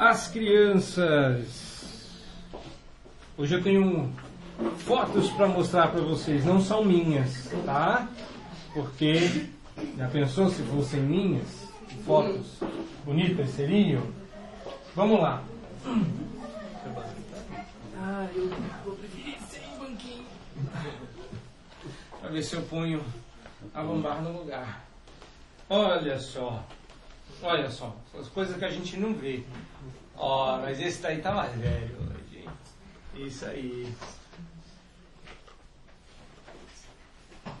as crianças. Hoje eu tenho fotos para mostrar para vocês, não são minhas, tá? Porque já pensou se fossem minhas? Fotos bonitas seriam? Vamos lá. Ah, eu vou preferir sem banquinho. Para ver se eu ponho a lombar no lugar. Olha só. Olha só. As coisas que a gente não vê. Ó, oh, mas esse daí tá mais velho hoje. Isso aí.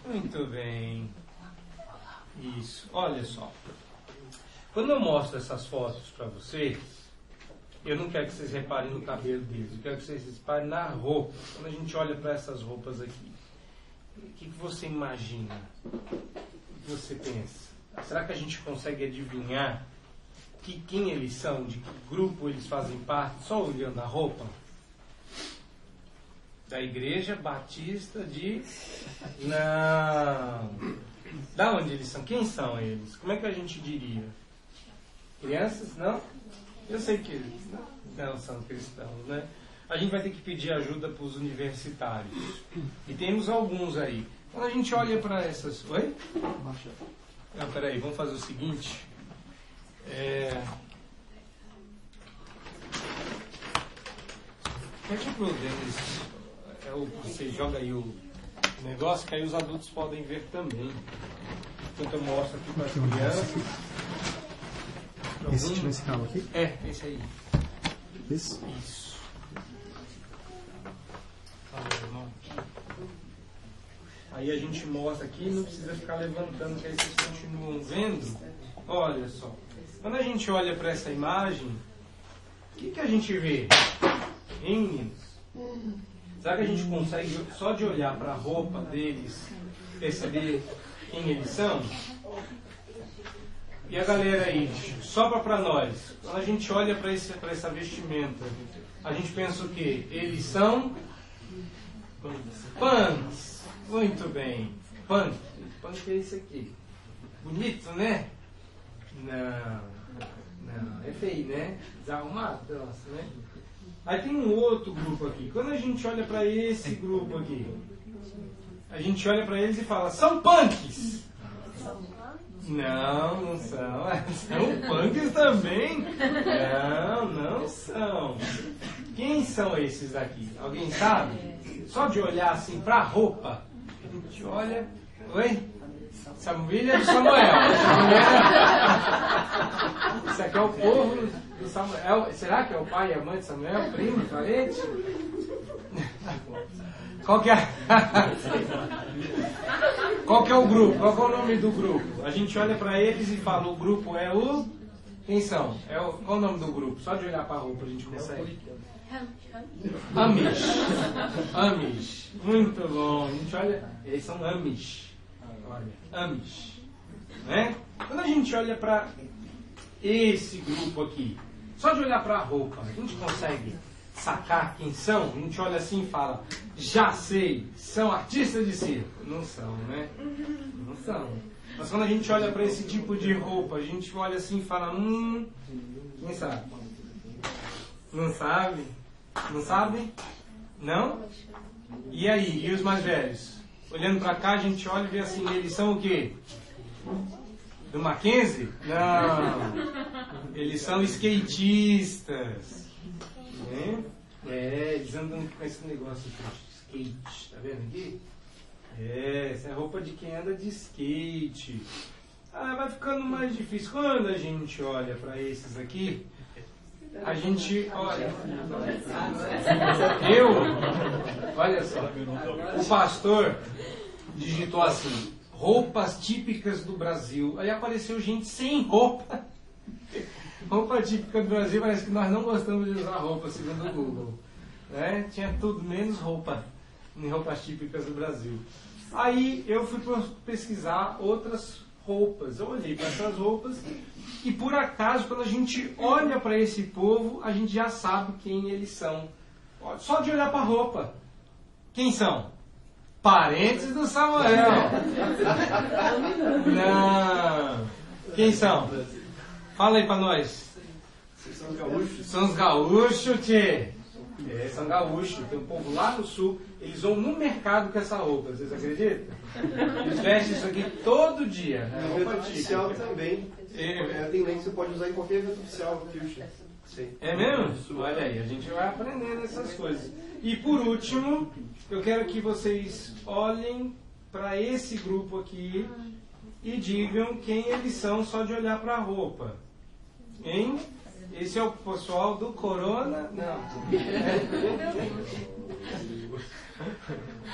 Muito bem. Isso. Olha só. Quando eu mostro essas fotos para vocês, eu não quero que vocês reparem no cabelo deles, eu quero que vocês reparem na roupa. Quando a gente olha para essas roupas aqui, o que, que você imagina? O que você pensa? Será que a gente consegue adivinhar que, quem eles são, de que grupo eles fazem parte, só olhando a roupa? Da Igreja Batista de. Não! Da onde eles são? Quem são eles? Como é que a gente diria? Crianças? Não? Eu sei que eles não são cristãos, né? A gente vai ter que pedir ajuda para os universitários. E temos alguns aí. Quando a gente olha para essas. Oi? Não, peraí, vamos fazer o seguinte. É... Pede pro Denis. É o, você joga aí o negócio que aí os adultos podem ver também. Enquanto eu mostro aqui para as crianças. Esse esse cabo aqui? É, esse aí. Esse? Isso. Aí a gente mostra aqui, não precisa ficar levantando, que aí vocês continuam vendo. Olha só. Quando a gente olha para essa imagem, o que, que a gente vê? Hein, meninos? Será que a gente consegue, só de olhar para a roupa deles, perceber quem eles são? E a galera aí, sobra para nós. Quando a gente olha para essa vestimenta, a gente pensa o quê? Eles são punks. Muito bem. Punk. Punk é isso aqui. Bonito, né? Não. Não, é feio, né? Desarrumado, nossa, né? Aí tem um outro grupo aqui. Quando a gente olha para esse grupo aqui, a gente olha para eles e fala: são punks. Não, não são. São punks também? Não, não são. Quem são esses aqui? Alguém sabe? Só de olhar assim pra roupa, a gente olha. Oi? Samuel do Samuel. Isso aqui é o povo do Samuel. Será que é o pai e a mãe de Samuel? Primo, parente? Qual que é? Qual que é o grupo? Qual é o nome do grupo? A gente olha para eles e fala, o grupo é o... Quem são? É o... Qual o nome do grupo? Só de olhar para a roupa a gente consegue. Amish. Amish. Muito bom. A gente olha... Eles são Amish. Amish. Né? Quando a gente olha para esse grupo aqui, só de olhar para a roupa, a gente consegue sacar quem são, a gente olha assim e fala, já sei, são artistas de circo. Não são, né? Não são. Mas quando a gente olha para esse tipo de roupa, a gente olha assim e fala, hum, quem sabe? Não sabe? Não sabe? Não? E aí, e os mais velhos? Olhando para cá, a gente olha e vê assim, eles são o quê? Do Mackenzie? Não. Eles são skatistas. Né? É, eles andam com esse negócio de skate, tá vendo aqui? É, essa é roupa de quem anda de skate. Ah, vai ficando mais difícil. Quando a gente olha para esses aqui, a gente olha. Eu, olha só, o pastor digitou assim: roupas típicas do Brasil. Aí apareceu gente sem roupa. Roupa típica do Brasil, parece que nós não gostamos de usar roupa, segundo o Google. Né? Tinha tudo menos roupa, em roupas típicas do Brasil. Aí eu fui pesquisar outras roupas. Eu olhei para essas roupas e por acaso, quando a gente olha para esse povo, a gente já sabe quem eles são. Só de olhar para a roupa. Quem são? Parentes do Samuel. Não. Quem são? Fala aí para nós. São os gaúchos. São os gaúchos, tchê. É, são gaúchos. Tem um povo lá no sul. Eles vão no mercado com essa roupa, vocês acreditam? Eles vestem isso aqui todo dia. É No roupa evento oficial também. É. É, tem lei que você pode usar em qualquer evento oficial. Sim. É mesmo? Olha aí, a gente vai aprendendo essas coisas. E por último, eu quero que vocês olhem para esse grupo aqui e digam quem eles são só de olhar para a roupa. Hein? Esse é o pessoal do Corona? Não.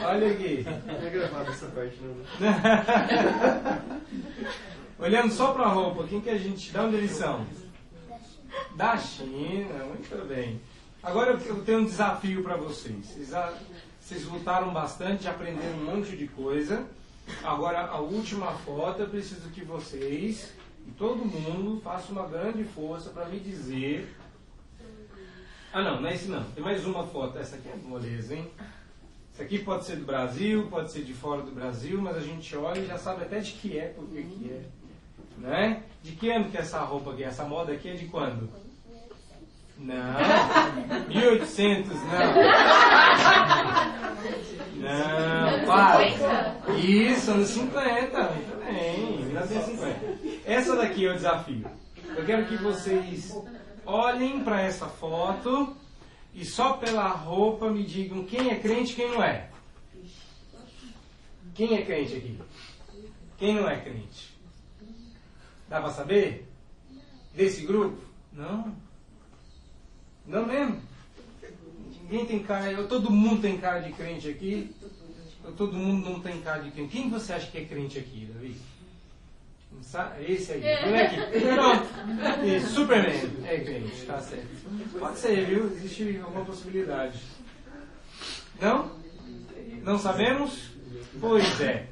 Olha aqui. Não é gravado essa parte, não. né? Olhando só para a roupa, quem que a gente. De onde eles são? Da China, muito bem. Agora eu- tenho um desafio para vocês. Vocês lutaram bastante, aprenderam um monte de coisa. Agora a última foto, eu preciso que vocês e todo mundo façam uma grande força para me dizer. Ah não, não é esse não. Tem mais uma foto. Essa aqui é moleza, hein? Isso aqui pode ser do Brasil, pode ser de fora do Brasil, mas a gente olha e já sabe até de que é, por que que é. Né? De que ano que é essa roupa aqui? Essa moda aqui é de quando? Não. 1800, não. Não, para. Isso, anos 50. Muito bem, 1950. Essa daqui é o desafio. Eu quero que vocês olhem para essa foto e só pela roupa me digam quem é crente e quem não é. Quem é crente aqui? Quem não é crente? Dá pra saber? Desse grupo? Não. Não mesmo. Ninguém tem cara. Todo mundo tem cara de crente aqui. Todo mundo não tem cara de crente. Quem você acha que é crente aqui, Davi? Esse aí. Moleque. Pronto. Isso, Superman. É crente, tá certo. Pode ser, viu? Existe alguma possibilidade. Não? Não sabemos? Pois é.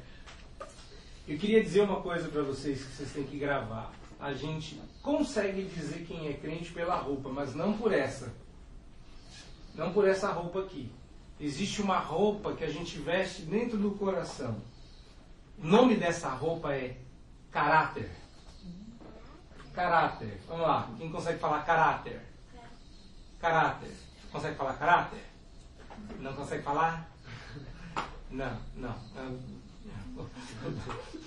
Eu queria dizer uma coisa para vocês que vocês têm que gravar. A gente consegue dizer quem é crente pela roupa, mas não por essa. Não por essa roupa aqui. Existe uma roupa que a gente veste dentro do coração. O nome dessa roupa é caráter. Caráter. Vamos lá. Quem consegue falar caráter? Caráter. Consegue falar caráter? Não consegue falar? Não, não.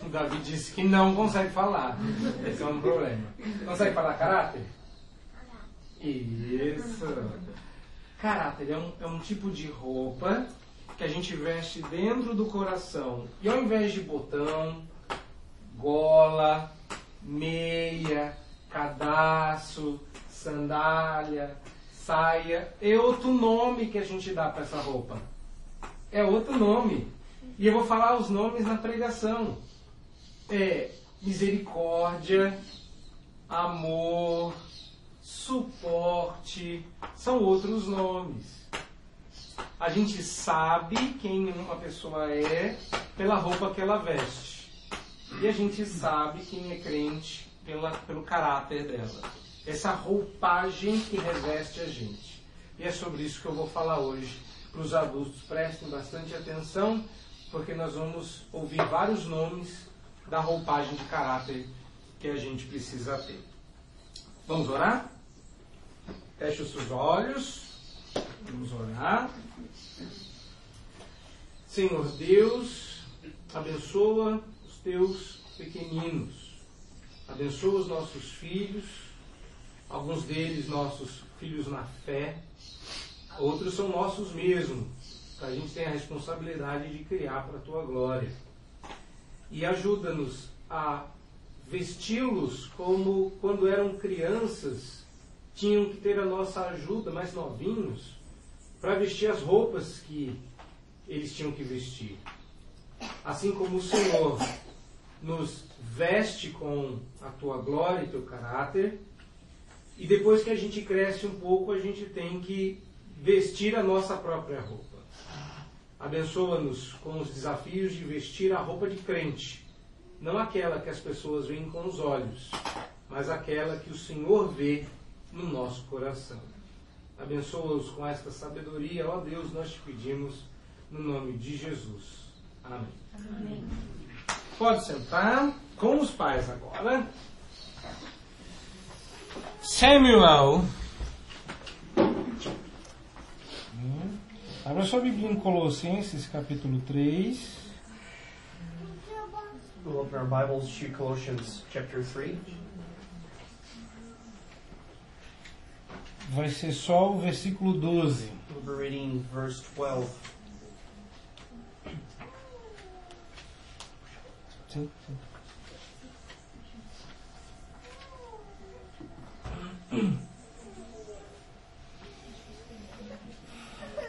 O Davi disse que não consegue falar. Esse é um problema. Consegue falar caráter? Isso. Caráter é um, é um tipo de roupa que a gente veste dentro do coração. E ao invés de botão, gola, meia, cadastro, sandália, saia, é outro nome que a gente dá para essa roupa. É outro nome. E eu vou falar os nomes na pregação. É misericórdia, amor, suporte, são outros nomes. A gente sabe quem uma pessoa é pela roupa que ela veste. E a gente sabe quem é crente pela, pelo caráter dela. Essa roupagem que reveste a gente. E é sobre isso que eu vou falar hoje para os adultos. Prestem bastante atenção, porque nós vamos ouvir vários nomes da roupagem de caráter que a gente precisa ter. Vamos orar? Feche os seus olhos. Vamos orar. Senhor Deus, abençoa os teus pequeninos. Abençoa os nossos filhos, alguns deles nossos filhos na fé, outros são nossos mesmo. A gente tem a responsabilidade de criar para a tua glória. E ajuda-nos a vesti-los como quando eram crianças, tinham que ter a nossa ajuda, mais novinhos, para vestir as roupas que eles tinham que vestir. Assim como o Senhor nos veste com a tua glória e teu caráter, e depois que a gente cresce um pouco, a gente tem que vestir a nossa própria roupa. Abençoa-nos com os desafios de vestir a roupa de crente, não aquela que as pessoas veem com os olhos, mas aquela que o Senhor vê no nosso coração. Abençoa-os com esta sabedoria, ó Deus, nós te pedimos no nome de Jesus. Amém. Pode sentar com os pais agora. Samuel. Hum? Abra sua Bíblia em Colossenses capítulo 3. We'll open our Bibles to Colossians chapter 3. Vai ser só o versículo 12. We'll be reading verse 12. Sim, sim.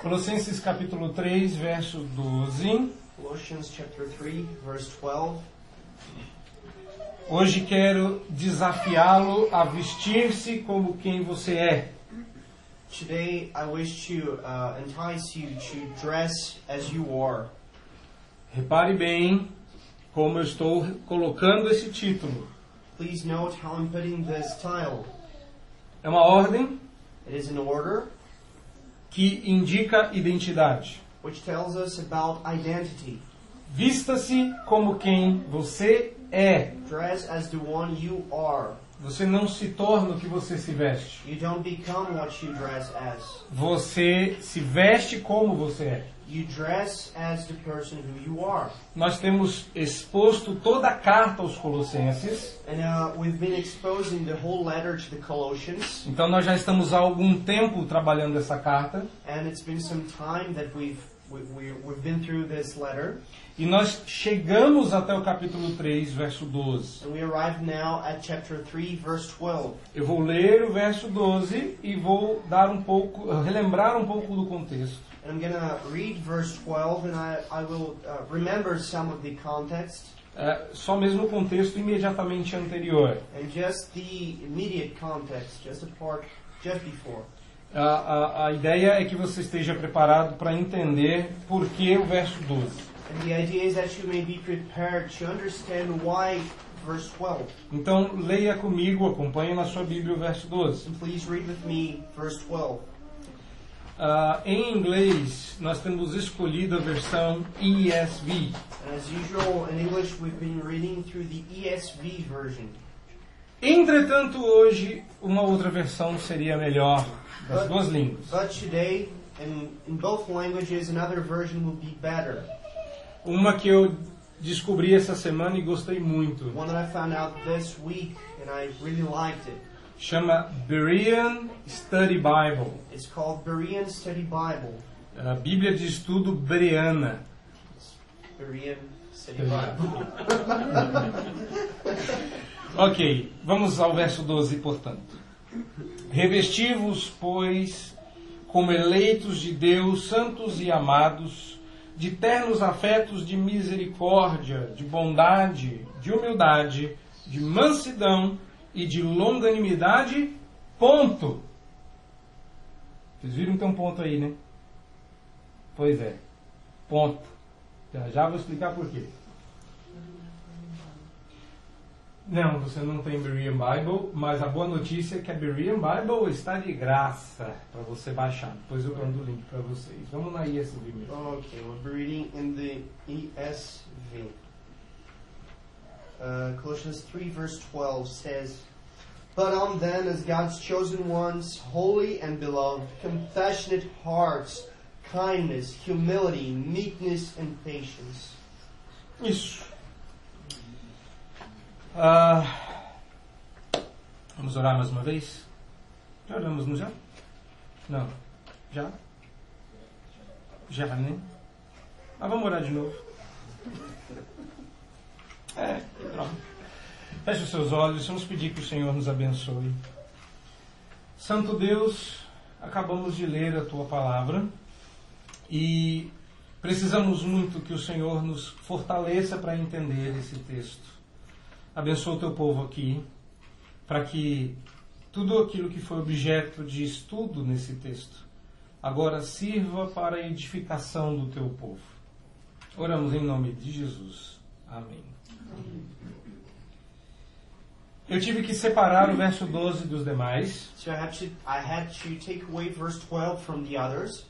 Colossenses capítulo 3, verso 12. Colossians chapter 3, verse 12. Hoje quero desafiá-lo a vestir-se como quem você é. Today I wish to uh, entice you to dress as you are. Repare bem como eu estou colocando esse título. Please note how I'm putting this title. É uma ordem It is an order que indica identidade. which tells us about identity. Vista-se como quem você é. Dress as the one you are. Você não se torna o que você se veste. You don't become what you dress as. Você se veste como você é. You dress as the person who you are. Nós temos exposto toda a carta aos Colossenses. And uh, we've been exposing the whole letter to the Colossians. Então nós já estamos há algum tempo trabalhando essa carta. And it's been some time that we've, we, we, we've been through this letter. E nós chegamos até o capítulo 3, verso 12. And we arrive now at chapter 3, verse 12. Eu vou ler o verso 12 e vou dar um pouco, relembrar um pouco do contexto. And I'm going to read verse 12 and I, I will uh, remember some of the context É, só mesmo o contexto imediatamente anterior. and just the immediate context, just the part just before. A, a, a ideia é que você esteja preparado para entender por que o verso 12. And the idea is that you may be prepared to understand why verse 12. Então, leia comigo, acompanhe na sua Bíblia o verso 12. And please read with me verse 12. Ah, em inglês, nós temos escolhido a versão ESV. Usual, in English, we've been reading through the ESV version. Entretanto, hoje, uma outra versão seria melhor das duas línguas. But today, in, in both languages, another version will be better. Uma que eu descobri essa semana e gostei muito. One that I found out this week, and I really liked it. Chama Berean Study Bible. It's called Berean Study Bible. A Bíblia de Estudo Bereana. Berean Study Bible. Ok, vamos ao verso 12, portanto. Revesti-vos, pois, como eleitos de Deus, santos e amados, de ternos afetos de misericórdia, de bondade, de humildade, de mansidão e de longanimidade, ponto. Vocês viram que tem um ponto aí, né? Pois é, ponto. Já, já vou explicar por quê. Não, você não tem Berean Bible, mas a boa notícia é que a Berean Bible está de graça para você baixar. Depois eu mando o link para vocês. Vamos na ESV mesmo. Okay, we'll be reading in the ESV. Uh, Colossians 3, verse 12 says, But on them as God's chosen ones, holy and beloved, compassionate hearts, kindness, humility, meekness, and patience. Isso. Ah, vamos orar mais uma vez? Já oramos, não já? Não. Já? Já, né? Mas vamos orar de novo. É. Feche os seus olhos, vamos pedir que o Senhor nos abençoe. Santo Deus, acabamos de ler a tua palavra e precisamos muito que o Senhor nos fortaleça para entender esse texto. Abençoa o teu povo aqui, para que tudo aquilo que foi objeto de estudo nesse texto agora sirva para a edificação do teu povo. Oramos em nome de Jesus. Amém. Eu tive que separar o verso 12 dos demais, So I had to, I had to take away verse 12 from the others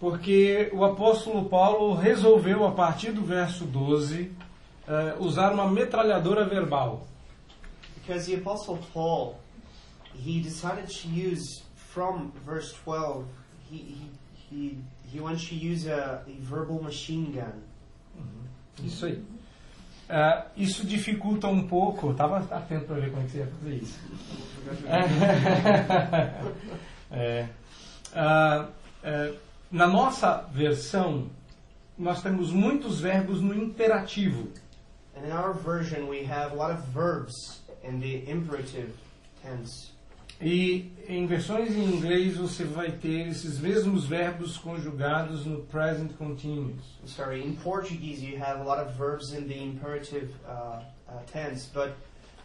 porque o apóstolo Paulo resolveu, a partir do verso 12, eh, usar uma metralhadora verbal. because the Apostle Paul, he decided to use from verse 12, he, he, he he wants to use a, a verbal machine gun. Isso aí. Ah, isso dificulta um pouco. Eu Tava atento para ver como é que você ia fazer isso. É. Ah, é, na nossa versão, nós temos muitos verbos no imperativo. And in our version, we have a lot of verbs in the imperative tense. E em versões em inglês você vai ter esses mesmos verbos conjugados no present continuous. Sorry, in Portuguese, you have a lot of verbs in the imperative uh, uh, tense, but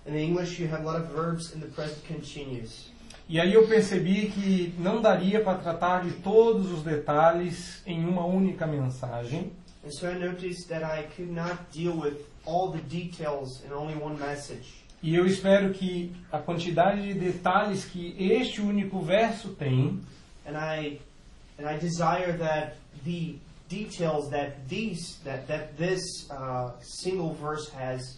in English, you have a lot of verbs in the present continuous. E aí eu percebi que não daria para tratar de todos os detalhes em uma única mensagem. And so I noticed that I could not deal with all the details in only one message. E eu espero que a quantidade de detalhes que este único verso tem And I and I desire that the details that these that that this uh, single verse has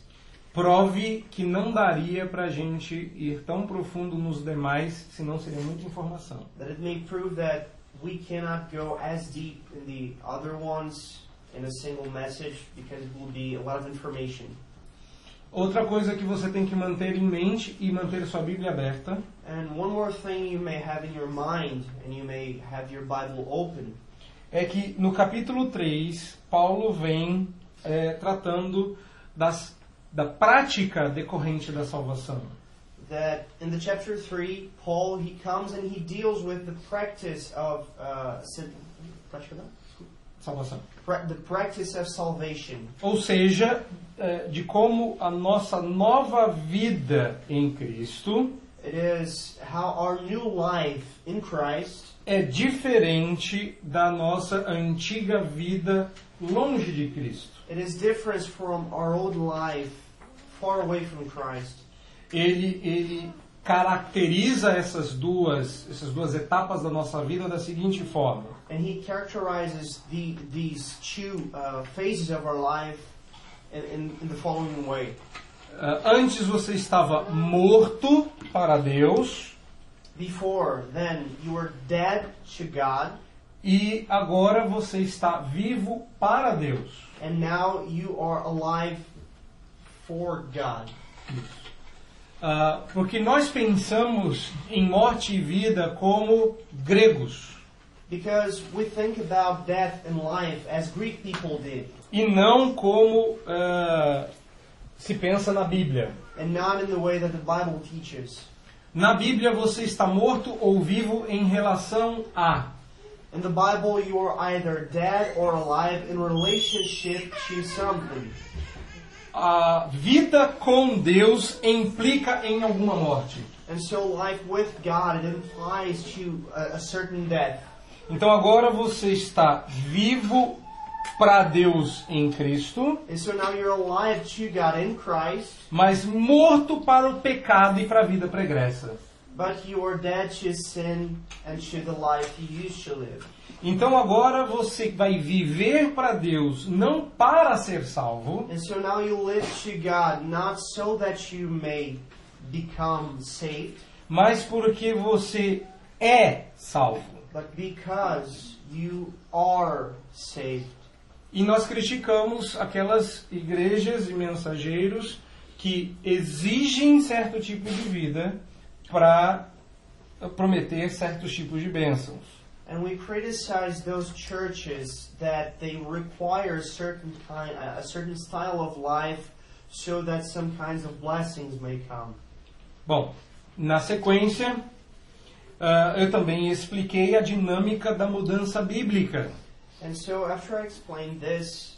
prove que não daria para a gente ir tão profundo nos demais, senão seria muita informação. that it may prove that we cannot go as deep in the other ones in a single message because it will be a lot of information. Outra coisa que você tem que manter em mente e manter sua Bíblia aberta And one more thing you may have in your mind and you may have your Bible open é que no capítulo 3, Paulo vem eh, tratando das, da prática decorrente da salvação. that in the chapter 3 Paul he comes and he deals with the practice of uh, sin- prática não? Salvação. The practice of salvation Ou seja, eh, de como a nossa nova vida em Cristo it is how our new life in Christ é diferente da nossa antiga vida longe de Cristo. it is different from our old life far away from Christ Ele, ele caracteriza essas duas, essas duas etapas da nossa vida da seguinte forma: And he characterizes the, these two uh, phases of our life in, in, in the following way. Ah, antes você estava morto para Deus Before then, you were dead to God, e agora você está vivo para Deus. and now you are alive for God. Ah, porque nós pensamos em morte e vida como gregos Because we think about death and life as Greek people did, e não como ah, se pensa na Bíblia. and not in the way that the Bible teaches. Na Bíblia você está morto ou vivo em relação a. In the Bible, you are either dead or alive in relationship to something. A vida com Deus implica em alguma morte. And so, life with God, it implies to a, a certain death. Então agora você está vivo para Deus em Cristo, And so now you're alive to God in Christ, mas morto para o pecado e para a vida pregressa. but you are dead to sin and to the life you used to live. Então agora você vai viver para Deus não para ser salvo, And so now you live to God not so that you may become saved, mas porque você é salvo. But because you are saved. E nós criticamos aquelas igrejas e mensageiros que exigem certo tipo de vida para prometer certos tipos de bênçãos. And we criticize those churches that they require certain kind, a certain style of life so that some kinds of blessings may come. Bom, na sequência, ah, eu também expliquei a dinâmica da mudança bíblica. And so after I explained this,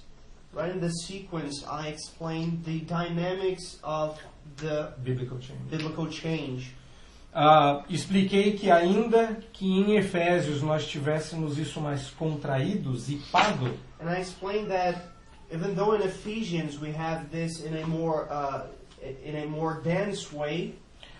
right in the sequence, I explained the dynamics of the Biblical change. biblical change. Ah, expliquei que ainda que em Efésios nós tivéssemos isso mais contraído, zipado, And I explained that even though in Ephesians we have this in a more uh, in a more dense way,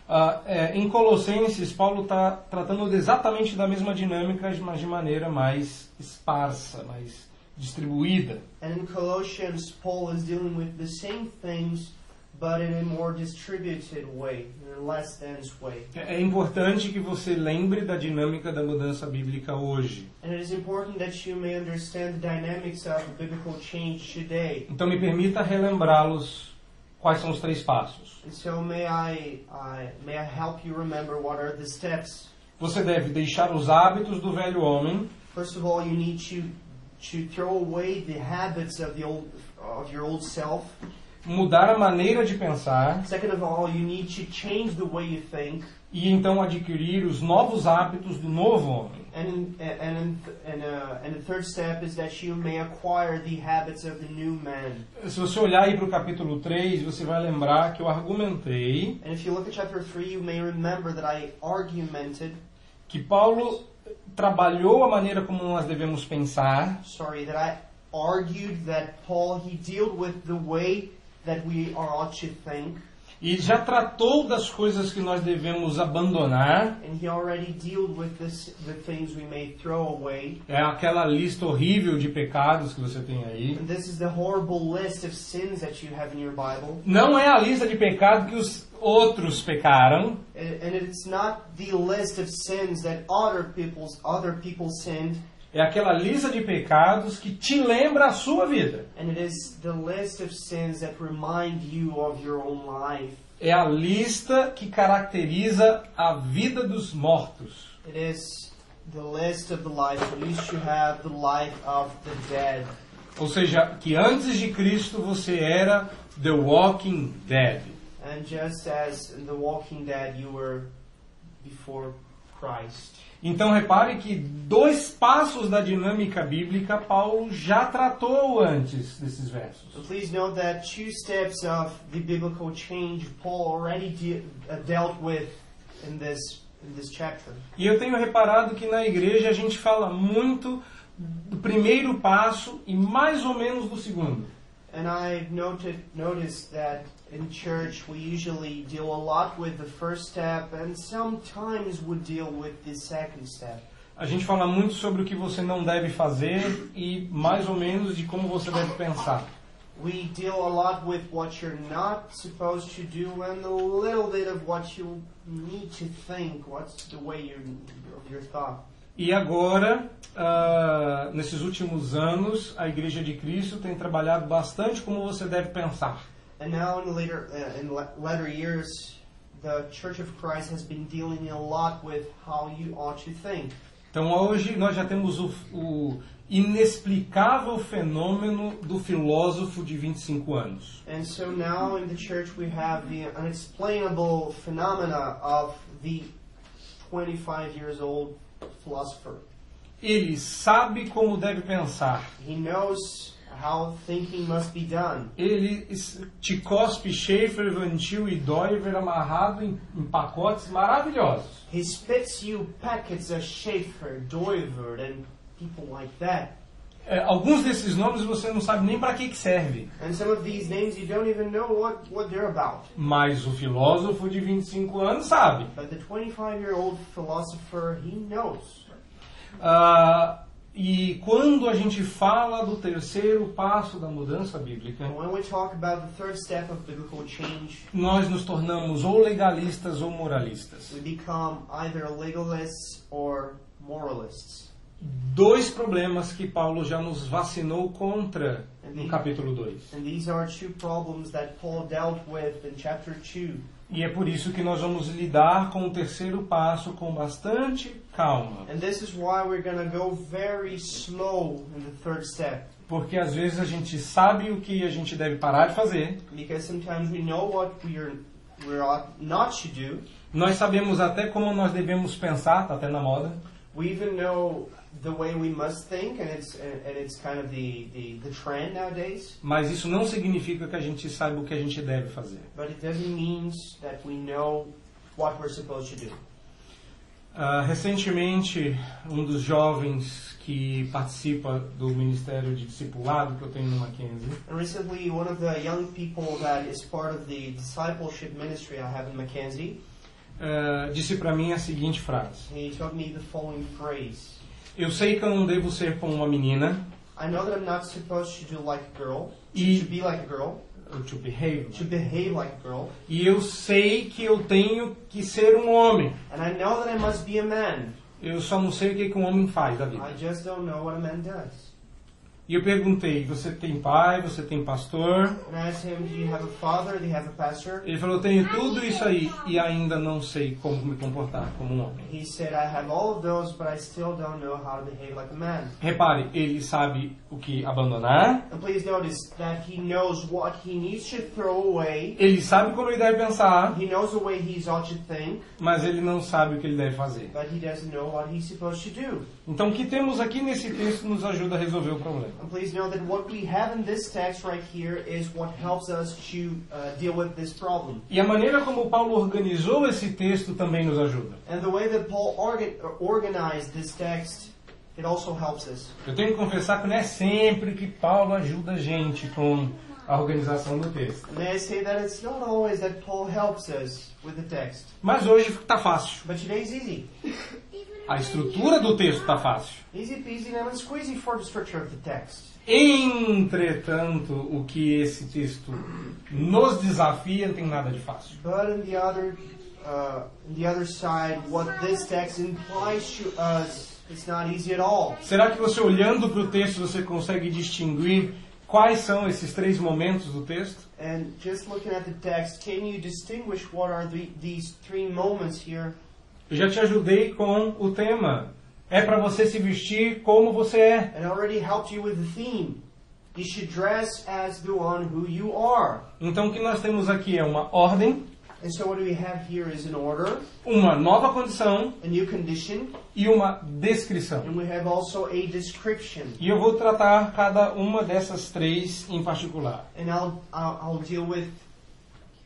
ah, é, em Colossenses Paulo está tratando exatamente da mesma dinâmica, mas de maneira mais esparsa, mais distribuída. and in Colossians Paul is dealing with the same things, but in a more distributed way, in a less dense way. É é importante que você lembre da dinâmica da mudança bíblica hoje. And it is important that you may understand the dynamics of biblical change today. Então me permita relembrá-los quais são os três passos. So may I, I may I help you remember what are the steps. Você deve deixar os hábitos do velho homem, First of all, you need to to throw away the habits of the old of your old self. mudar a maneira de pensar Second of all, you need to change the way you think. E então adquirir os novos hábitos do novo homem. And and and, uh, and the third step is that you may acquire the habits of the new man. Se você olhar aí para o capítulo 3, você vai lembrar que eu argumentei And if you look at chapter 3, you may remember that I argumented, que Paulo trabalhou a maneira como nós devemos pensar sorry, that I argued that Paul, he dealt with the way that we are ought to think. E já tratou das coisas que nós devemos abandonar. This. É aquela lista horrível de pecados que você tem aí. And this is the horrible list of sins that you have in your Bible. Não é a lista de pecados que os outros pecaram, And and it's not the list of sins that other people's other people sinned. É aquela lista de pecados que te lembra a sua vida. And it is the list of sins that remind you of your own life. É a lista que caracteriza a vida dos mortos. It is the list of the life that used to have the life of the dead. Ou seja, que antes de Cristo você era the walking dead. And just as The Walking Dead you were before Christ. Então repare que dois passos da dinâmica bíblica Paulo já tratou antes desses versos. So please note that two steps of the biblical change Paul already de- uh, dealt with in this in this chapter. E eu tenho reparado que na igreja a gente fala muito do primeiro passo e mais ou menos do segundo. And I've noted noticed that in church we usually deal a lot with the first step and sometimes we deal with the second step. A gente fala muito sobre o que você não deve fazer e mais ou menos de como você deve pensar. We deal a lot with what you're not supposed to do and a little bit of what you need to think. What's the way you, of your thought. E agora, ah, nesses últimos anos, a Igreja de Cristo tem trabalhado bastante como você deve pensar. And now in later uh, in le- later years, the Church of Christ has been dealing a lot with how you ought to think. Então hoje nós já temos o, o inexplicável fenômeno do filósofo de 25 anos. And so now in the church we have the unexplainable phenomena of the 25 years old philosopher. Ele sabe como deve pensar. He knows how thinking must be done. Ele te cospe Schaefer, Vantil e Doiver amarrado em, em pacotes maravilhosos. He spits you packets of Schaefer, Doivert, and people like that. É, alguns desses nomes você não sabe nem para que, que serve. And some of these names you don't even know what, what they're about. Mas o filósofo de 25 anos sabe. But the 25 year old philosopher, he knows. Ah, e quando a gente fala do terceiro passo da mudança bíblica, And when we talk about the third step of biblical change, nós nos tornamos ou legalistas ou moralistas. we become either legalists or moralists. Dois problemas que Paulo já nos vacinou contra no capítulo 2. And these are two problems that Paul dealt with in chapter 2. E é por isso que nós vamos lidar com o terceiro passo com bastante calma. And this is why we're going to go very slow in the third step. Porque às vezes a gente sabe o que a gente deve parar de fazer, Because sometimes we know what we're, we're ought not to do. nós sabemos até como nós devemos pensar, tá até na moda, We even know the way we must think, and it's, and it's kind of the, the, the trend nowadays. mas isso não significa que a gente saiba o que a gente deve fazer. But it doesn't mean that we know what we're supposed to do. Ah, recentemente, um dos jovens que participa do Ministério de Discipulado que eu tenho no Mackenzie, And recently, one of the young people that is part of the discipleship ministry I have in Mackenzie, ah, disse para mim a seguinte frase: he told me the following phrase. Eu sei que eu não devo ser como uma menina, I know that I'm not supposed to do like a girl, E- to be like a girl, to behave. to behave like a girl, E eu sei que eu tenho que ser um homem. and I know that I must be a man. Eu só não sei o que, que um homem faz da vida. I just don't know what a man does. E eu perguntei: você tem pai, você tem pastor? And I asked him, Do you have a father? Do you have a pastor? Ele falou: tenho tudo isso aí e ainda não sei como me comportar como um homem. He said, I have all of those, but I still don't know how to behave like a man. Repare, ele sabe o que abandonar, And please notice that he knows what he needs to throw away. ele sabe como ele deve pensar, He knows the way he ought to think, mas ele não sabe o que ele deve fazer. but he doesn't know what he's supposed to do. Então, o que temos aqui nesse texto nos ajuda a resolver o problema. Please know that what we have in this text right here is what helps us to uh, deal with this problem. E a maneira como Paulo organizou esse texto também nos ajuda. And the way that Paul organ- organized this text, it also helps us. Eu tenho que confessar que não é sempre que Paulo ajuda a gente com a organização do texto. I say that it's not always that Paul helps us with the text, Mas hoje está fácil. but today's easy. A estrutura do texto está fácil. Easy peasy lemon squeezy for the structure of the text. Entretanto, o que esse texto nos desafia não tem nada de fácil. But on the other, uh, on the other side, what this text implies to us, it's not easy at all. Será que você olhando para o texto você consegue distinguir quais são esses três momentos do texto? And just looking at the text, can you distinguish what are the, these three moments here? Eu já te ajudei com o tema. É para você se vestir como você é. And I already helped you with the theme. You should dress as the one who you are. Então o que nós temos aqui é uma ordem, And so what we have here is an order, uma nova condição a new condition, e uma descrição. and we have also a description. E eu vou tratar cada uma dessas três em particular. And I'll, I'll, I'll deal with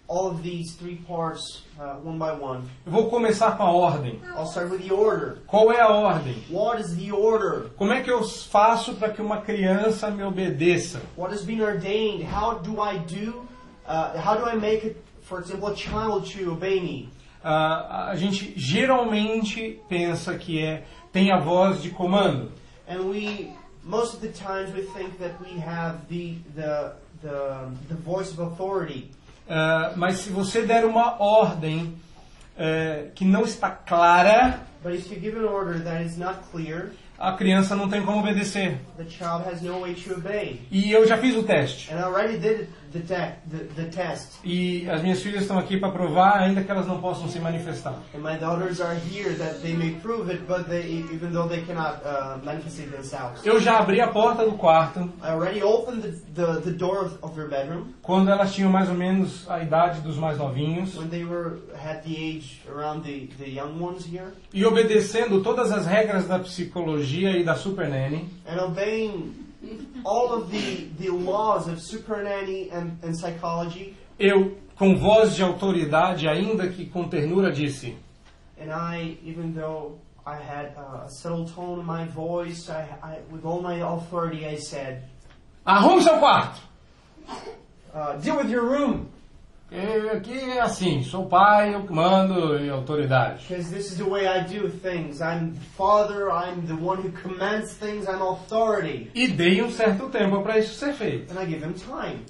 all of these three parts uh, one by one. Eu vou começar com a ordem. I'll start with the order. Qual é a ordem? What is the order? Como é que eu faço para que uma criança me obedeça? What has been ordained? How do I do? Uh, how do I make it, for example, a child to obey me? Ah, a gente geralmente pensa que é tem a voz de comando. And we, most of the times, we think that we have the the the, the voice of authority. Ah, mas se você der uma ordem eh, que não está clara, clear, a criança não tem como obedecer. the child has no way to obey. E eu já fiz o teste. And I already did the, te- the, the test. E as minhas filhas estão aqui para provar, ainda que elas não possam se manifestar. And my daughters are here that they may prove it, but they, even though they cannot uh, manifest it themselves. Eu já abri a porta do quarto I already opened the, the, the door of, of their bedroom quando elas tinham mais ou menos a idade dos mais novinhos. when they were had the age around the, the young ones here, E obedecendo todas as regras da psicologia e da Super Nanny, and obeying all of the, the laws of super nanny and, and psychology. eu, com voz de autoridade, ainda que com ternura, disse: And I, even though I had uh, a subtle tone in my voice, I, I, with all my authority, I said, Arrume seu quarto! uh, "Deal with your room, Eu, aqui é assim, sou pai, eu mando e autoridade. because this is the way I do things. I'm the father. I'm the one who commands things. I'm authority." E dei um certo tempo para isso ser feito. And I give him time.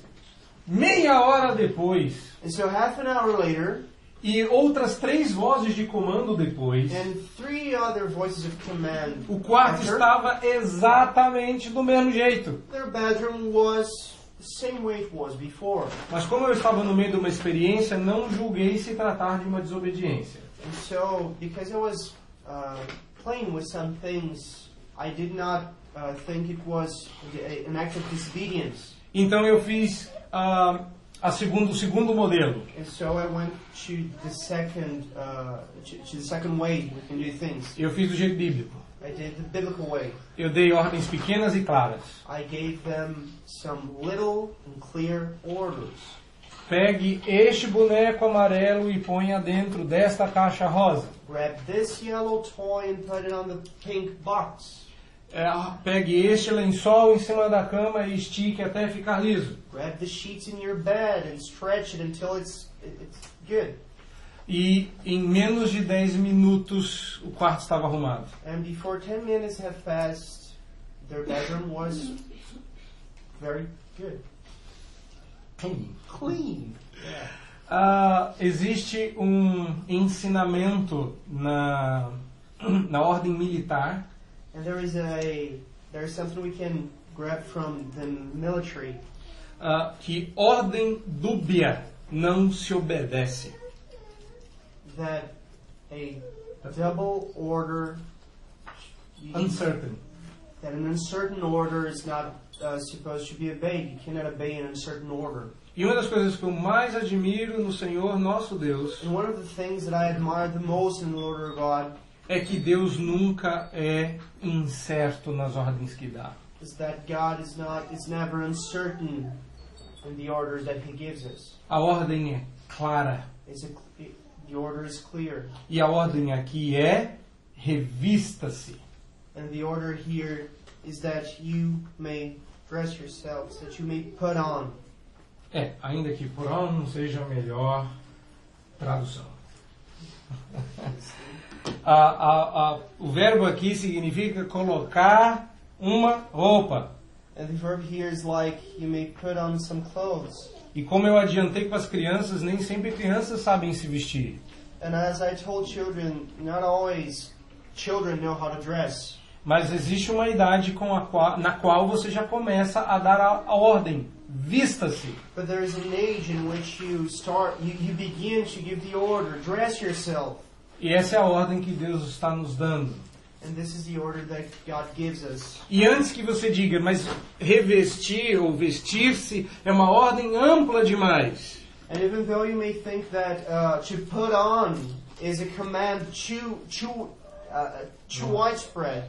Meia hora depois, And so half an hour later, e outras três vozes de comando depois, and three other voices of command. o quarto after, estava exatamente do mesmo jeito. Their bedroom was the same way it was before. Mas como eu estava no meio de uma experiência, não julguei se tratar de uma desobediência. And so, because I was uh, playing with some things, I did not uh, think it was an act of disobedience. Então eu fiz ah, a segundo, o segundo modelo. And so I went to the second, uh, to, to the second way we can do things. Eu fiz do jeito bíblico. I did the biblical way. Eu dei ordens pequenas e claras. I gave them some little and clear orders. Pegue este boneco amarelo e ponha dentro desta caixa rosa. Grab this yellow toy and put it on the pink box. É, pegue este lençol em cima da cama e estique até ficar liso. Grab the sheets in your bed and stretch it until it's it- it's good. E em menos de 10 minutos o quarto estava arrumado. And before 10 minutes have passed, their bedroom was very good. Clean. clean. Ah, existe um ensinamento na, na ordem militar And there is a there is something we can grab from the military ah, que ordem dúbia não se obedece. That a double order Uncertain. that an uncertain order is not uh, supposed to be obeyed. You cannot obey an uncertain order. E uma das coisas que eu mais admiro no Senhor nosso Deus And one of the things that I admire the most in the Lord our God é que Deus nunca é incerto nas ordens que dá. is that God is not is never uncertain in the orders that He gives us. A ordem é clara. It's a, the order is clear, E a ordem aqui é revista-se. and the order here is that you may dress yourselves, that you may put on. É, ainda que por um não seja a melhor tradução. A- a- a- o verbo aqui significa colocar uma roupa. And the verb here is like you may put on some clothes. E como eu adiantei com as crianças, nem sempre crianças sabem se vestir. And as I told children, not always children know how to dress. Mas existe uma idade com a qual, na qual você já começa a dar a, a ordem. Vista-se. But there is an age in which you start, you, you begin to give the order, dress yourself. E essa é a ordem que Deus está nos dando. And this is the order that God gives us. E antes que você diga, mas revestir ou vestir-se é uma ordem ampla demais. And even though you may think that uh, to put on is a command too, too, uh, too widespread,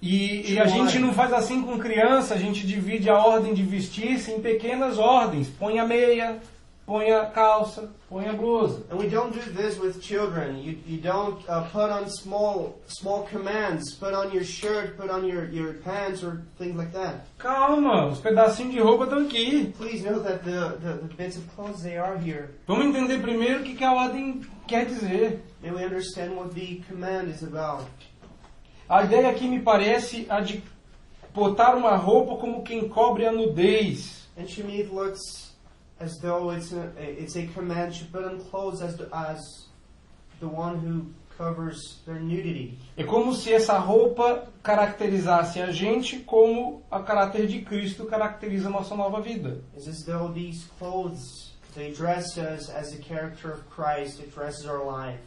E, e a gente não faz assim com criança, a gente divide a ordem de vestir-se em pequenas ordens. Põe a meia, põe a calça, põe a blusa. and we don't do this with children. You, you don't uh, put on small, small commands, put on your shirt, put on your, your pants, or things like that. Calma, os pedacinhos de roupa estão aqui. Please know that the, the, the bits of clothes, they are here. Vamos entender primeiro o que, que a ordem quer dizer. May we understand what the command is about. A ideia aqui me parece a de botar uma roupa como quem cobre a nudez. And to me, it looks as though it's a, it's a command to put on clothes as the, as the one who covers their nudity. É como se essa roupa caracterizasse a gente como a caráter de Cristo caracteriza a nossa nova vida. It's as though these clothes they dress us as the character of Christ. Dresses our life.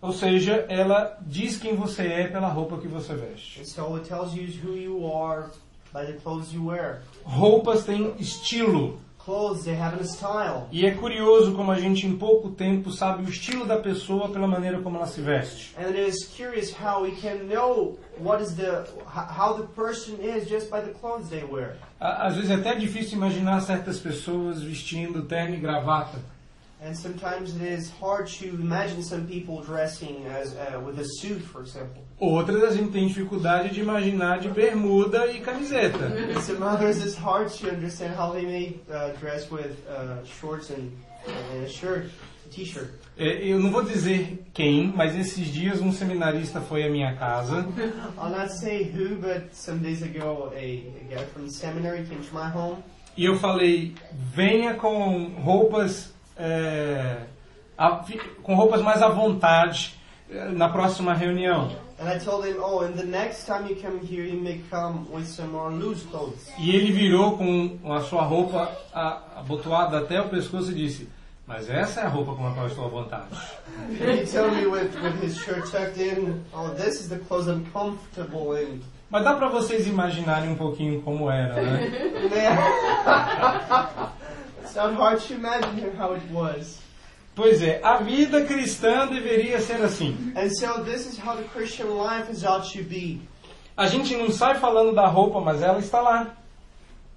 Ou seja, ela diz quem você é pela roupa que você veste. And so it tells you who you are by the clothes you wear. Roupas têm estilo. Clothes they have a style. E é curioso como a gente em pouco tempo sabe o estilo da pessoa pela maneira como ela se veste. And it is curious how we can know what is the how the person is just by the clothes they wear. Às vezes é até difícil imaginar certas pessoas vestindo terno e gravata. And sometimes it is hard to imagine some people dressing as uh, with a suit, for example. Outras a gente tem dificuldade de imaginar de bermuda e camiseta. Some others it's hard to understand how they may uh, dress with uh, shorts and, and a shirt, t-shirt. É, Eu não vou dizer quem, mas esses dias um seminarista foi à minha casa I'll not say who, but some days ago a, a guy from the seminary came to my home e eu falei: venha com roupas é, a- com roupas mais à vontade é, na próxima reunião. And I told him, oh, and the next time you come here, you may come with some more loose clothes. E ele virou com a sua roupa abotoada até o pescoço e disse: Mas essa é a roupa com a qual estou à vontade. And he told me with, with his shirt tucked in, oh, this is the clothes I'm comfortable in. Mas dá para vocês imaginarem um pouquinho como era, né? It's not hard to imagine how it was. Pois é, a vida cristã deveria ser assim. And so this is how the Christian life is ought to be. A gente não sai falando da roupa, mas ela está lá.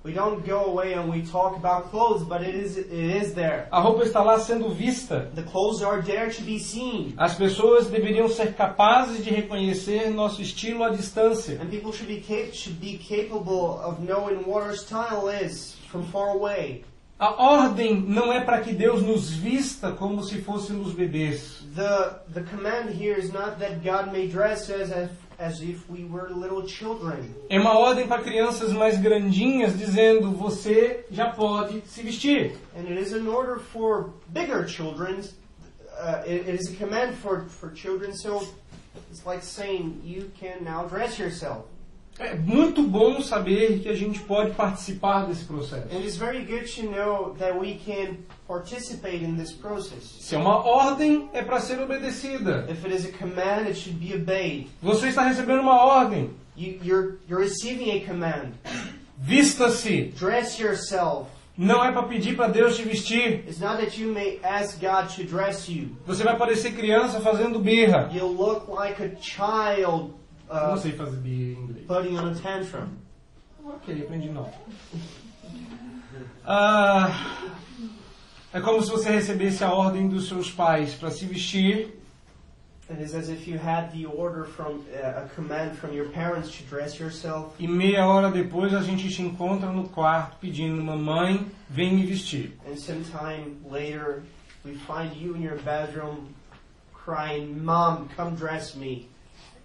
We don't go away and we talk about clothes, but it is it is there. A roupa está lá sendo vista. The clothes are there to be seen. As pessoas deveriam ser capazes de reconhecer nosso estilo à distância. And people should be should be capable of knowing what our style is from far away. A ordem não é para que Deus nos vista como se fôssemos bebês. The the command here is not that God may dress us as as if we were little children. É uma ordem para crianças mais grandinhas, dizendo: você já pode se vestir. And it is an order for bigger children. Uh, it, it is a command for, for children, so it's like saying you can now dress yourself. É muito bom saber que a gente pode participar desse processo. And it's very good to know that we can participate in this process. Se é uma ordem, é para ser obedecida. If it is a command, it should be obeyed. Você está recebendo uma ordem. You, you're, you're receiving a command. Vista-se. Dress yourself. Não é para pedir para Deus te vestir. It's not that you may ask God to dress you. Você vai parecer criança fazendo birra. Like child Não uh, sei fazer em inglês. putting on a tantrum. Ok, aprendi não. Ah, é como se você recebesse a ordem dos seus pais para se vestir It is as if you had the order from uh, a command from your parents to dress yourself, e meia hora depois a gente te encontra no quarto pedindo mamãe, vem me vestir. and sometime later we find you in your bedroom crying, "Mom, come dress me."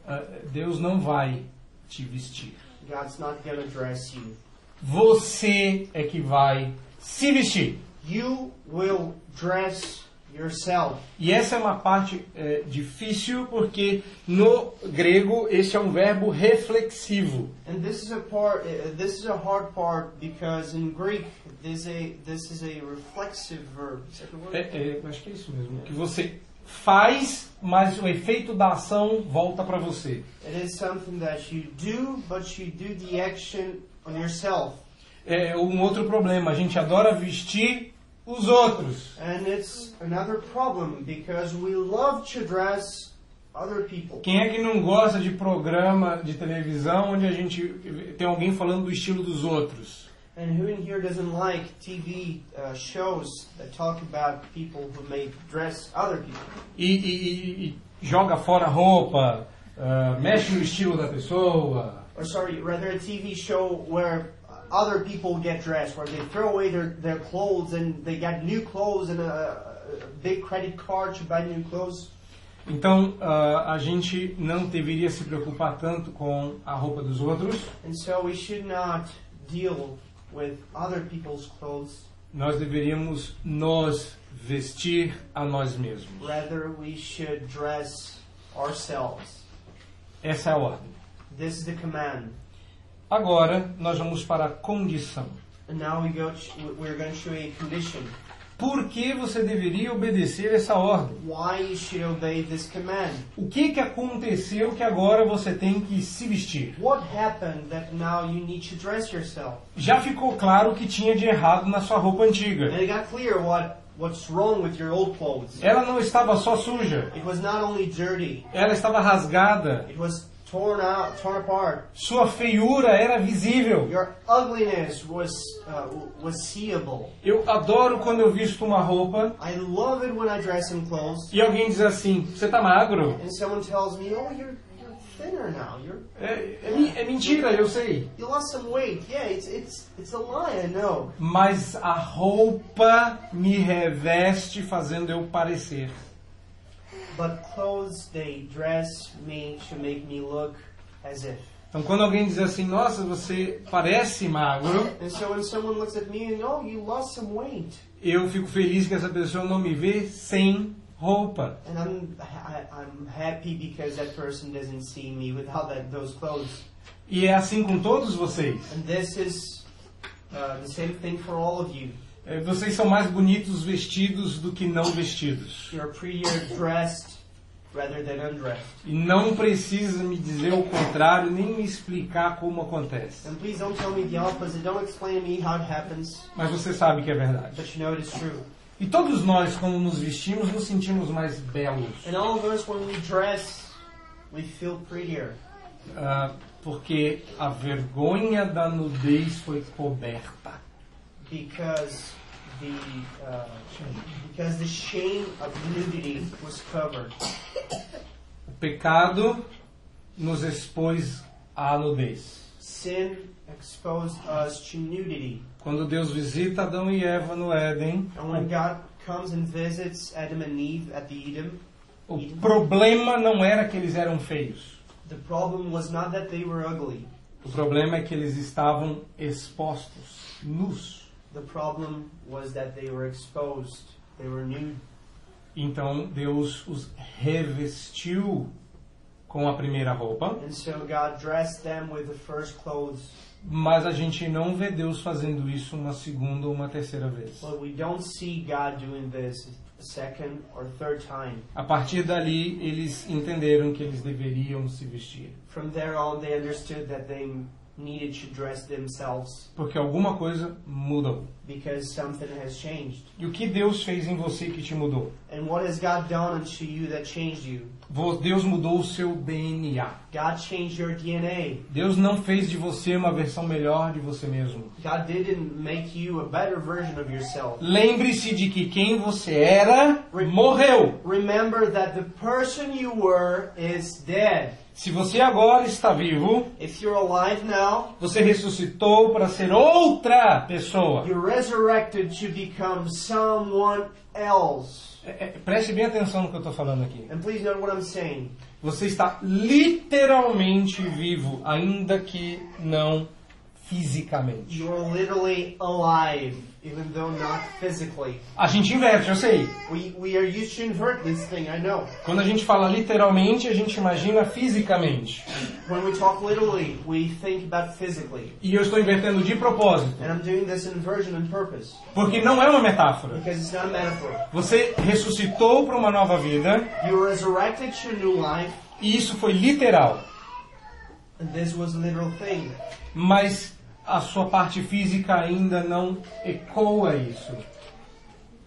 Ah, Deus não vai te vestir. God's not gonna dress you. Você é que vai se vestir. You will dress yourself. E essa é uma parte eh, difícil porque no grego esse é um verbo reflexivo. And this is a part. Uh, this is a hard part because in Greek, this a this is a reflexive verb. Is? É, é, acho que é isso mesmo. Que você faz, mas o efeito da ação volta para você. It is something that you do, but you do the action on yourself. É um outro problema. A gente adora vestir os outros. And it's another problem because we love to dress other people. Quem é que não gosta de programa de televisão onde a gente tem alguém falando do estilo dos outros? And who in here doesn't like TV uh, shows that talk about people who may dress other people? E, e- e- e joga fora a roupa, ah, mexe no estilo da pessoa. Or sorry, rather a TV show where other people get dressed, where they throw away their, their clothes and they get new clothes and a, a big credit card to buy new clothes. Então ah, a gente não deveria se preocupar tanto com a roupa dos outros. And so we should not deal with other people's clothes. Nós deveríamos nos vestir a nós mesmos. Rather, we should dress ourselves. Essa é a ordem. This is the command. Agora nós vamos para a condição. And now we go. To, we're going to show a condition. Por que você deveria obedecer essa ordem? Why you should obey this command. O que, que aconteceu que agora você tem que se vestir? What happened that now you need to dress yourself? Já ficou claro o que tinha de errado na sua roupa And antiga. it got clear what what's wrong with your old clothes. Ela não estava só suja, It was not only dirty. ela estava rasgada. It was torn out, torn apart. Sua feiura era visível. Your ugliness was uh, was seeable. Eu adoro quando eu visto uma roupa I love it when I dress in clothes e alguém diz assim: Você tá magro? and someone tells me, "Oh, you're thinner now. You're É, é é mentira, eu sei. you lost some weight." Yeah, it's it's it's a lie. I know. Mas a roupa me reveste fazendo eu parecer. But clothes they dress me to make me look as if. Então quando alguém diz assim, nossa, você parece magro, And so when someone looks at me and oh, you lost some weight, eu fico feliz que essa pessoa não me vê sem roupa. and I'm I, I'm happy because that person doesn't see me without that those clothes. E é assim com todos vocês. And this is uh, the same thing for all of you. É, Vocês são mais bonitos vestidos do que não vestidos. You're prettier dressed rather than undressed. E não precisa me dizer o contrário, nem me explicar como acontece. And please don't tell me the opposite. Don't explain to me how it happens, Mas você sabe que é verdade. but you know it is true. E todos nós, quando nos vestimos, nos sentimos mais belos. And all of us, when we dress, we feel prettier Ah, porque a vergonha da nudez foi coberta. Because the uh, because the shame of nudity was covered. O pecado nos expôs à nudez. Sin exposed us to nudity. Quando Deus visita Adão e Eva no Éden, And when God comes and visits Adam and Eve at the Eden, o problema não era que eles eram feios. The problem was not that they were ugly. O problema é que eles estavam expostos, nus. The problem was that they were exposed. They were nude. Então Deus os revestiu com a primeira roupa, And so God dressed them with the first clothes. mas a gente não vê Deus fazendo isso uma segunda ou uma terceira vez. But we don't see God doing this a second or third time. A partir dali, eles entenderam que eles deveriam se vestir, From there on, they understood that they needed to dress themselves porque alguma coisa mudou. because something has changed. E o que Deus fez em você que te mudou? And what has God done unto you that changed you? Deus mudou o seu DNA. God changed your DNA. Deus não fez de você uma versão melhor de você mesmo. God didn't make you a better version of yourself. Lembre-se de que quem você era morreu. Remember that the person you were is dead. Se você agora está vivo, If you're alive now, você ressuscitou para ser outra pessoa. you're resurrected to become someone else. É, é, preste bem atenção no que eu estou falando aqui. And please note what I'm saying. Você está literalmente vivo, ainda que não fisicamente. You're literally alive, even though not physically. A gente inverte, eu sei. We, we are used to invert this thing, I know. Quando a gente fala literalmente, a gente imagina fisicamente. When we talk literally, we think about physically. E eu estou invertendo de propósito, And I'm doing this inversion on purpose porque não é uma metáfora. because it's not a metaphor. Você ressuscitou para uma nova vida, You were resurrected to a new life, e isso foi literal. and this was a literal thing. Mas a sua parte física ainda não ecoa isso.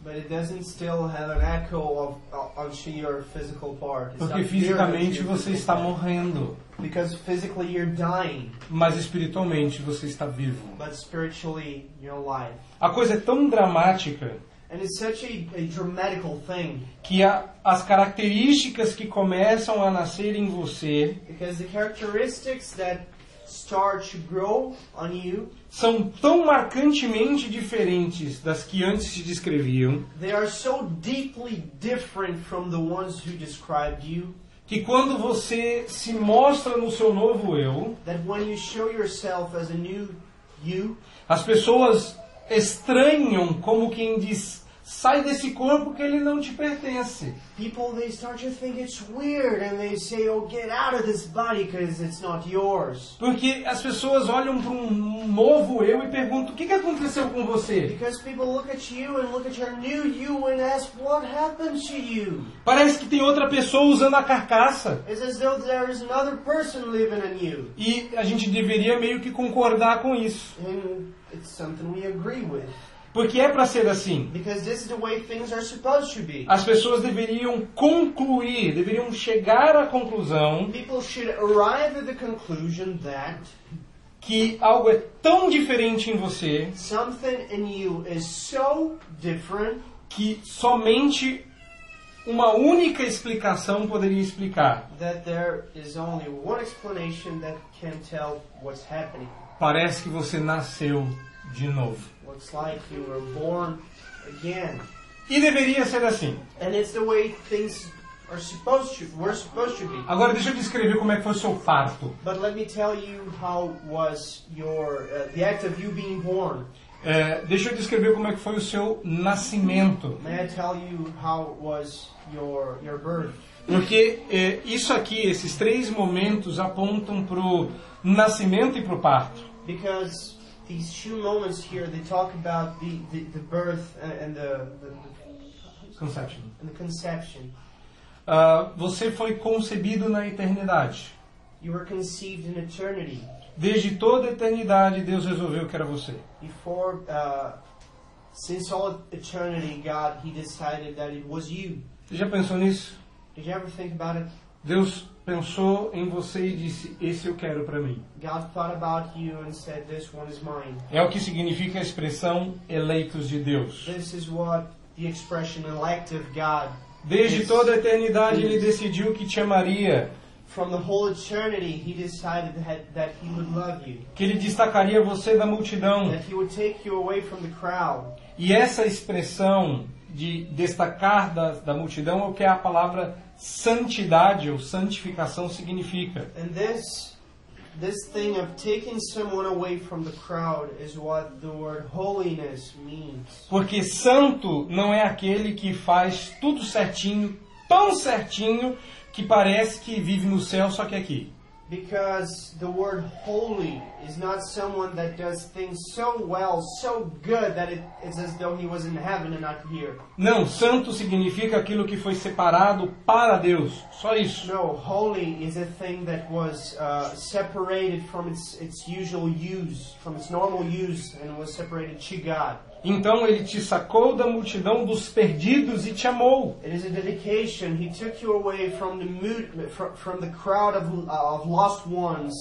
But it doesn't still have an echo of onto your physical part. It's Porque fisicamente você está morrendo, Because physically you're dying, mas espiritualmente você está vivo. but spiritually you're alive. A coisa é tão dramática And it's such a, a dramatical thing que a, as características que começam a nascer em você because the characteristics that start to grow on you, são tão marcantemente diferentes das que antes se descreviam they are so deeply different from the ones who described you que quando você se mostra no seu novo eu, that when you show yourself as a new you, as pessoas estranham como quem diz: sai desse corpo que ele não te pertence. people they start to think it's weird and they say, "Oh, get out of this body because it's not yours." Porque as pessoas olham para um novo eu e perguntam: o que, que aconteceu com você? Because people look at you and look at your new you and ask, "What happened to you?" Parece que tem outra pessoa usando a carcaça. It's as though there is another person living in you. E a gente deveria meio que concordar com isso. And it's something we agree with. Porque é para ser assim. Because this is the way things are supposed to be. As pessoas deveriam concluir, deveriam chegar à conclusão People should arrive at the conclusion that que algo é tão diferente em você so different que somente uma única explicação poderia explicar. that there is only one explanation that can tell what's happening. Parece que você nasceu de novo. Looks like you were born again. E deveria ser assim. And it's the way things are supposed to, we're supposed to be. Agora deixa eu descrever como é que foi o seu parto. But let me tell you how was your, uh, the act of you being born. É, deixa eu descrever como é que foi o seu nascimento. May I tell you how was your, your birth? Porque é, isso aqui, esses três momentos apontam para o nascimento e para o parto. Because these two moments here, they talk about the, the, the birth and and the, the, Conception. and the conception. Ah, você foi concebido na eternidade. You were conceived in eternity. Desde toda a eternidade, Deus resolveu que era você. Before, uh, since all eternity, God, He decided that it was you. Você já pensou nisso? Did you ever think about it? Deus pensou em você e disse: Esse eu quero para mim. God thought about you and said, This one is mine. É o que significa a expressão eleitos de Deus. This is what the expression elect of God. Desde toda a eternidade, Ele decidiu que te amaria, From the whole eternity, He decided that, that He would love you, que Ele destacaria você da multidão. that He would take you away from the crowd. E essa expressão de destacar da, da multidão é o que é a palavra santidade ou santificação significa. And this this thing of taking someone away from the crowd is what the word holiness means. Porque santo não é aquele que faz tudo certinho, tão certinho, que parece que vive no céu, só que aqui. Because the word holy is not someone that does things so well, so good that it, it's as though he was in heaven and not here. Não, santo significa aquilo que foi separado para Deus. Só isso. No, holy is a thing that was uh, separated from its, its usual use, from its normal use, and was separated to God. Então ele te sacou da multidão dos perdidos e te amou. It is a dedication. He took you away from the from the crowd of, uh, of lost ones,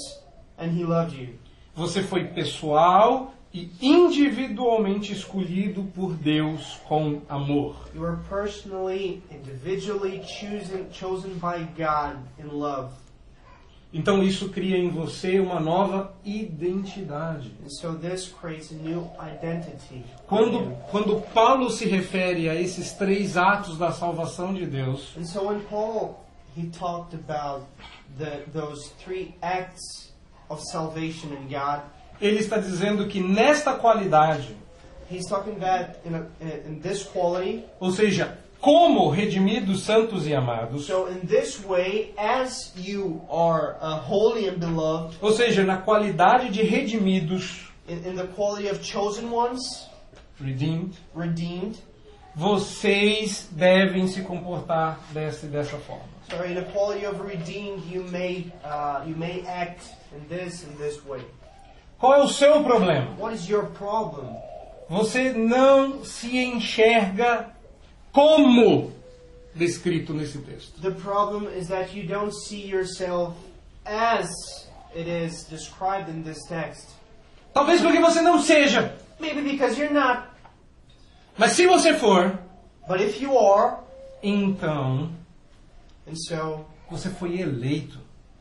and he loved you. Você foi pessoal e individualmente escolhido por Deus com amor. You were personally, individually chosen, chosen by God in love. Então isso cria em você uma nova identidade. So this creates a new identity. for Quando, quando Paulo se refere a esses três atos da salvação de Deus, And so when Paul he talked about the, those three acts of salvation in God, ele está dizendo que nesta qualidade, he's talking in, a, in this quality. ou seja, como redimidos, santos e amados, So in this way, as you are uh, holy and beloved, ou seja, na qualidade de redimidos, in, in the quality of chosen ones, redeemed, redeemed. vocês devem se comportar dessa dessa forma. So in the quality of redeemed, you may uh, you may act in this and this way. Qual é o seu problema? What is your problem? Você não se enxerga como descrito nesse texto. The problem is that you don't see yourself as it is described in this text. Talvez porque você não seja. Maybe because you're not. Mas se você for, But if you are, então and so você foi eleito.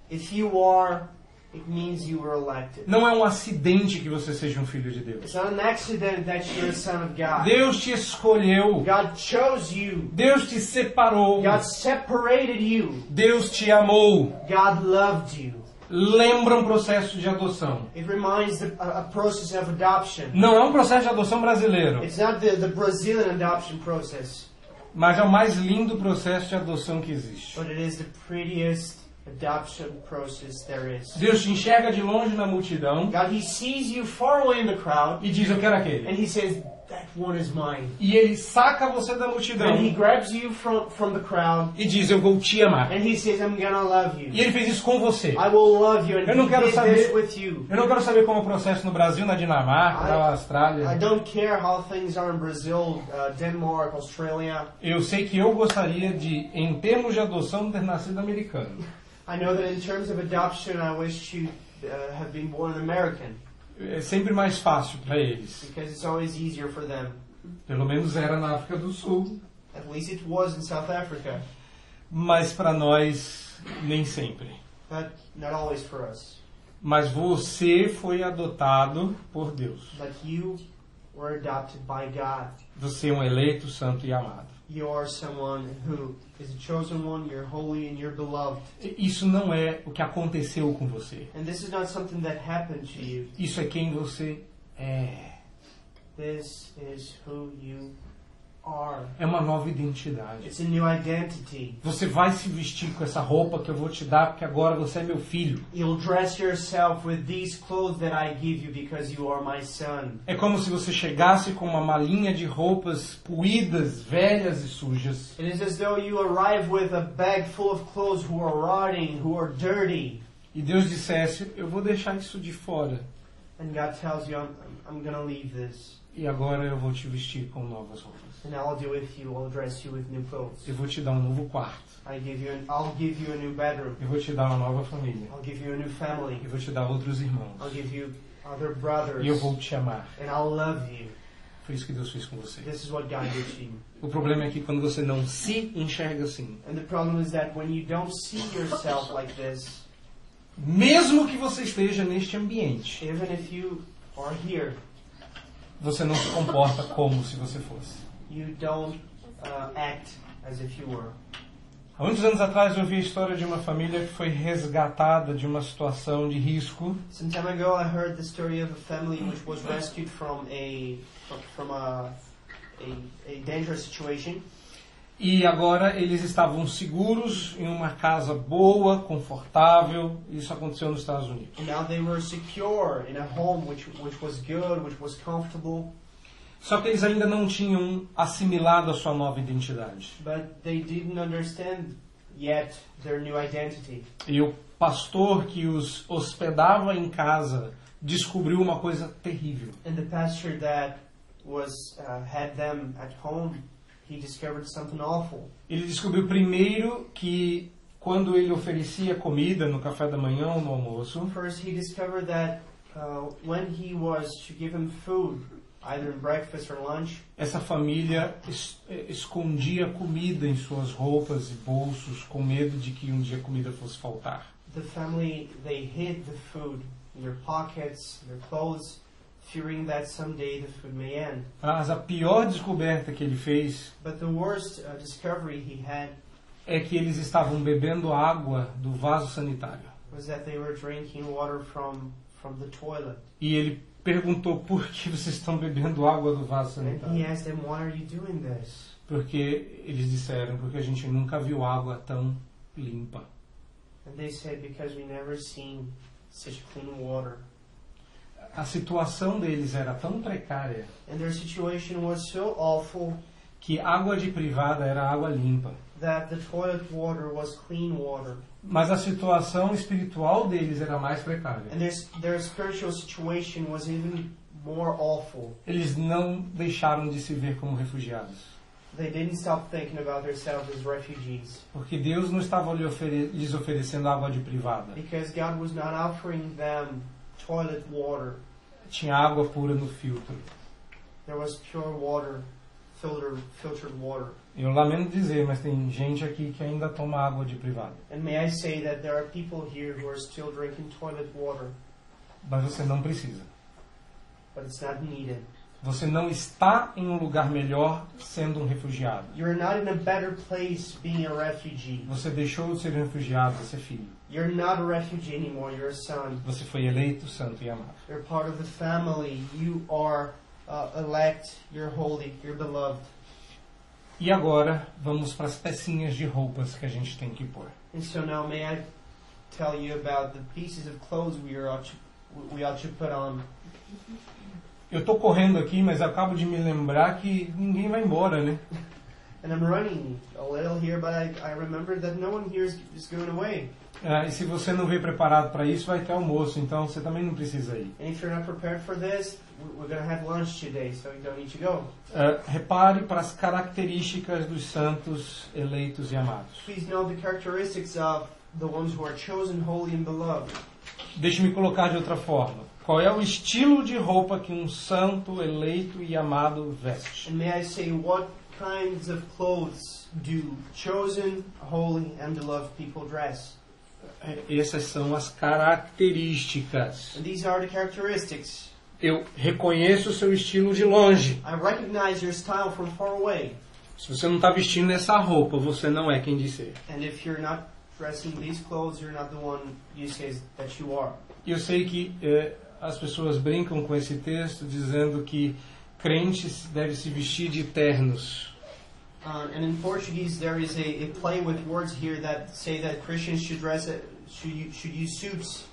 if you are, it means you were elected. Não é um acidente que você seja um filho de Deus. It's not an accident that you're a son of God. Deus te escolheu. God chose you. Deus te separou. God separated you. Deus te amou. God loved you. Lembra um processo de adoção. It reminds the, a, a process of adoption. Não é um processo de adoção brasileiro, It's not the, the Brazilian adoption process, mas é o mais lindo processo de adoção que existe. but it is the prettiest adoption process there is. Deus te enxerga de longe na multidão God, He sees you far away in the crowd, e diz: Eu quero aquele. and He says, That one is mine. E ele saca você da And He multidão grabs you from, from the crowd, e diz: Eu vou te amar. and He says, I'm gonna love E you. ele fez isso com você. I will love you, and Eu não He quero did saber- this with you. Eu não quero saber como é o processo no Brasil, na Dinamarca, na I Austrália. don't care how things are in Brazil, uh, Denmark, Australia. Eu sei que eu gostaria de, em termos de adoção, ter nascido americano. I know that in terms of adoption, I wish to uh, have been born American É sempre mais fácil para eles. because it's always easier for them. Pelo menos era na África do Sul. At least it was in South Africa, Mas para nós, nem sempre. but not always for us. Mas você foi adotado por Deus. But you were adopted by God. Você é um eleito, santo e amado. You are someone who is a chosen one, you're holy, and you're beloved. Isso não é o que aconteceu com você. And this is not something that happened to you. Isso é quem você é. This is who you are. É uma nova identidade. It's a new identity. Você vai se vestir com essa roupa que eu vou te dar, porque agora você é meu filho. You'll dress yourself with these clothes that I give you because you are my son. É como se você chegasse com uma malinha de roupas puídas, velhas e sujas. It is as though you arrive with a bag full of clothes who are rotting, who are dirty. E Deus dissesse: Eu vou deixar isso de fora. And God tells you, I'm, I'm to leave this. E agora eu vou te vestir com novas roupas. And I'll do with you, I'll dress you with new clothes. Eu vou te dar um novo quarto. I give you an, I'll give you a new bedroom. Eu vou te dar uma nova família. I'll give you a new family. Eu vou te dar outros irmãos. I'll give you other brothers. E eu vou te amar. And I'll love you. Foi isso que Deus fez com você. This is what God did to you. O problema é que quando você não se enxerga assim, And the problem is that when you don't see yourself like this, mesmo que você esteja neste ambiente, even if you are here, você não se comporta como se você fosse. you don't uh, act as if you were. Há muitos anos atrás eu vi a história de uma família que foi resgatada de uma situação de risco Some time ago, I heard the story of a family which was rescued from a from a a, a dangerous situation, e agora eles estavam seguros em uma casa boa, confortável. Isso aconteceu nos Estados Unidos. and now they were secure in a home which which was good, which was comfortable, Só que eles ainda não tinham assimilado a sua nova identidade. but they didn't understand yet their new identity. E o pastor que os hospedava em casa descobriu uma coisa terrível. And the pastor that was uh, had them at home, he discovered something awful. Ele descobriu primeiro que quando ele oferecia comida no café da manhã ou no almoço, First, he discovered that uh, when he was to give him food, either in breakfast or lunch, essa família es- eh, escondia comida em suas roupas e bolsos com medo de que um dia a comida fosse faltar. the family they hid the food in their pockets, their clothes, fearing that someday the food may end. Mas a pior descoberta que ele fez But the worst uh, discovery he had é que eles estavam bebendo água do vaso sanitário. was that they were drinking water from from the toilet. E ele perguntou por que vocês estão bebendo água do vaso And he sanitário. asked them, "Why are you doing this?" Porque eles disseram, porque a gente nunca viu água tão limpa. And they said, "Because we never seen such clean water." A situação deles era tão precária And their situation was so awful que água de privada era água limpa. that the toilet water was clean water. Mas a situação espiritual deles era mais And precária. their, their spiritual situation was even more awful. Eles não deixaram de se ver como refugiados. They didn't stop thinking about themselves as refugees Porque Deus não estava lhe ofere- lhes oferecendo água de privada. because God was not offering them toilet water. Tinha água pura no filtro. There was pure water, filter, filtered water. Eu lamento dizer, mas tem gente aqui que ainda toma água de privada. And may I say that there are people here who are still drinking toilet water, Mas você não precisa. but it's not needed. Você não está em um lugar melhor sendo um refugiado. You're not in a better place being a refugee. Você deixou de ser um refugiado, você é filho. You're not a refugee anymore, you're a son. Você foi eleito, santo e amado. You're part of the family. You are uh, elect. You're holy. You're beloved. E agora vamos para as pecinhas de roupas que a gente tem que pôr. And so now, may I tell you about the pieces of clothes we are ought to, we ought to put on? Eu tô correndo aqui, mas acabo de me lembrar que ninguém vai embora, né? And I'm running a little here, but I, I remember that no one here is, is going away. Ah, e se você não veio preparado para isso, vai ter almoço, então você também não precisa ir. And if you're not prepared for this, we- we're going to have lunch today, so you don't need to go. Ah, repare para as características dos santos eleitos e amados. Please know the characteristics of the ones who are chosen, holy, and beloved. Deixe-me colocar de outra forma. Qual é o estilo de roupa que um santo eleito e amado veste? And may I say, what kinds of clothes do chosen, holy, and beloved people dress? É, Essas são as características. And these are the characteristics. Eu reconheço o seu estilo de longe. I recognize your style from far away. Se você não está vestindo essa roupa, você não é quem diz ser. And if you're not dressing these clothes, you're not the one you say that you are. Eu sei que eh, as pessoas brincam com esse texto dizendo que crentes devem se vestir de ternos. Uh, and in Portuguese, there is a, a play with words here that say that Christians should dress, it, should, should use suits.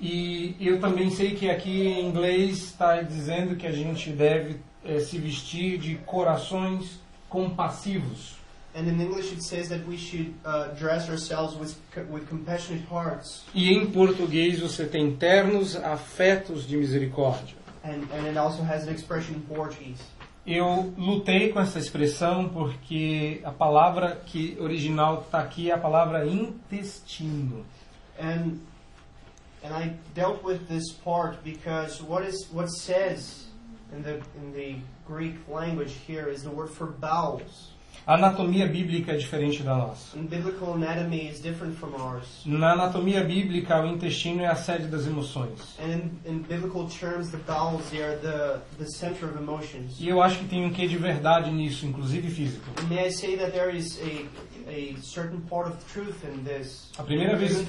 E eu também sei que aqui em inglês está dizendo que a gente deve eh, se vestir de corações compassivos. And in English, it says that we should dress ourselves with, co- with compassionate hearts. E em português você tem ternos afetos de misericórdia. And, and it also has an expression in Portuguese. Eu lutei com essa expressão porque a palavra que original está aqui é a palavra intestino. And and I dealt with this part because what is what says in the in the Greek language here is the word for bowels. A anatomia bíblica é diferente da nossa. And biblical anatomy is different from ours. Na anatomia bíblica, o intestino é a sede das emoções. And in, in biblical terms, the bowels they are the the center of emotions. E eu acho que tem um quê de verdade nisso, inclusive físico. A a certain part of truth in this. A primeira vez-.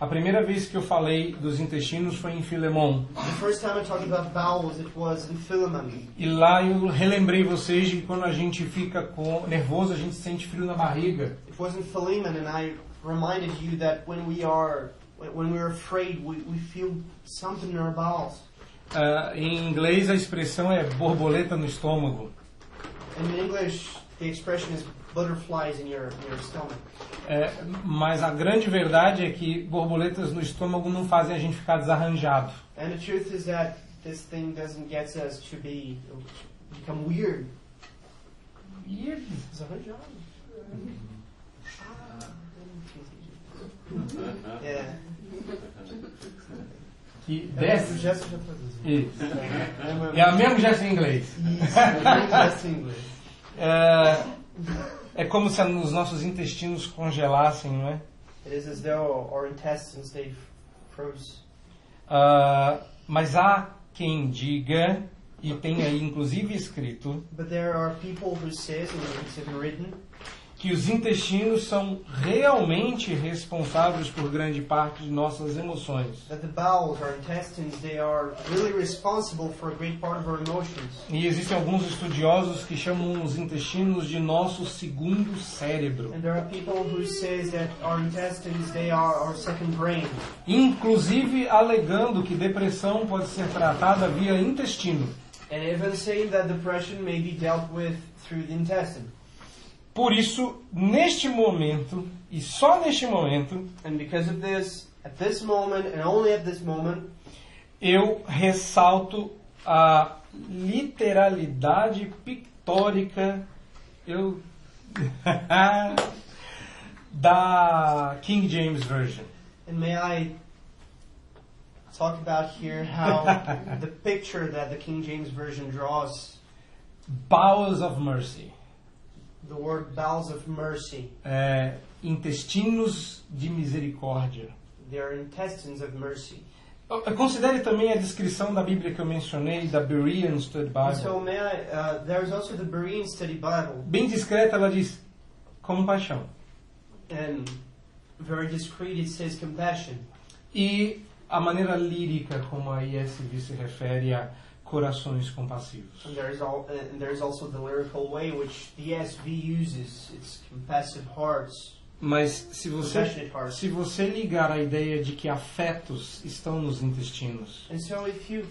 A primeira vez que eu falei dos intestinos foi em Filemon. The first time I talked about bowels, it was in Philemon. E lá eu relembrei vocês de quando a gente fica com nervoso, a gente sente frio na barriga. It was in Philemon, and I reminded you that when we are when we're afraid, we, we feel something in our bowels. Ah, em inglês a expressão é borboleta no estômago. And in English, the expression is butterflies in your your stomach. É, mas a grande verdade é que borboletas no estômago não fazem a gente ficar desarranjado. And the truth is that this thing doesn't get us to be become weird. Desarranjado. Yeah. Que É, desce. o gesto. Isso. É, É a mesmo gesto em inglês. Isso, é um gesto em inglês. É, é como se os nossos intestinos congelassem, não é? It is as though our intestines they froze. Ah, mas há quem diga, e tem aí inclusive escrito, But there are people who says, and it's written, que os intestinos são realmente responsáveis por grande parte de nossas emoções. that the bowels, our intestines, they are really responsible for a great part of our emotions. E existem alguns estudiosos que chamam os intestinos de nosso segundo cérebro, And there are people who says that our intestines, they are our second brain. inclusive alegando que depressão pode ser tratada via intestino. And even saying that depression may be dealt with through the intestine. Por isso, neste momento, e só neste momento, And because of this, at this moment, and only at this moment, eu ressalto a literalidade pictórica eu, da King James Version. and may I talk about here how the picture that the King James Version draws, Bowels of Mercy. The word bowels of mercy, É, intestinos de misericórdia. they are intestines of mercy. Considere também a descrição da Bíblia que eu mencionei, da Berean Study And so Bible. may I, uh, there's also the Berean Study Bible, Bem discreta, ela diz compaixão. and very discreet it says compassion. E a maneira lírica como a ISV se refere a corações compassivos. And there's, all, uh, and there's also the lyrical way which the ESV uses. It's compassive hearts, Mas se você, se você ligar a ideia de que afetos estão nos intestinos, And so if you,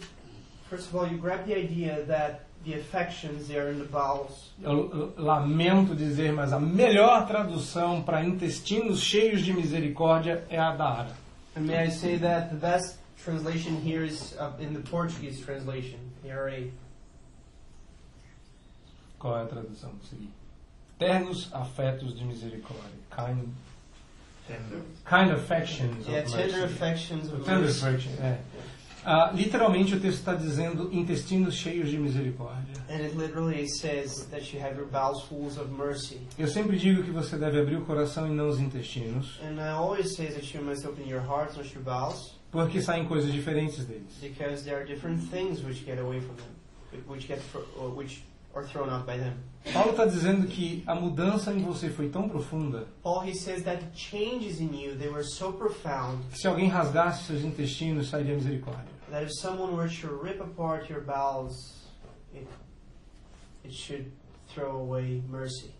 first of all, you grab the idea that the affections they are in the bowels. eu lamento dizer, mas a melhor tradução para intestinos cheios de misericórdia é a da. And may I say that the best translation here is uh, in the Portuguese translation, ARA. Qual é a tradução? Seguir. Ternos afetos de misericórdia. Kind, kind affections Yeah, of tender mercy. affections of Tender mercy. affection, é. Ah, literalmente o texto está dizendo intestinos cheios de misericórdia. And it literally says that you have your bowels full of mercy. Eu sempre digo que você deve abrir o coração e não os intestinos, And I always say that you must open your hearts, not your bowels, porque saem coisas diferentes deles. because there are different things which get away from them, which get which are thrown out by them. Paulo está dizendo que a mudança em você foi tão profunda Paul he says that the changes in you they were so profound que se alguém rasgasse seus intestinos, sairia misericórdia. that if someone were to rip apart your bowels, it, it should throw away mercy.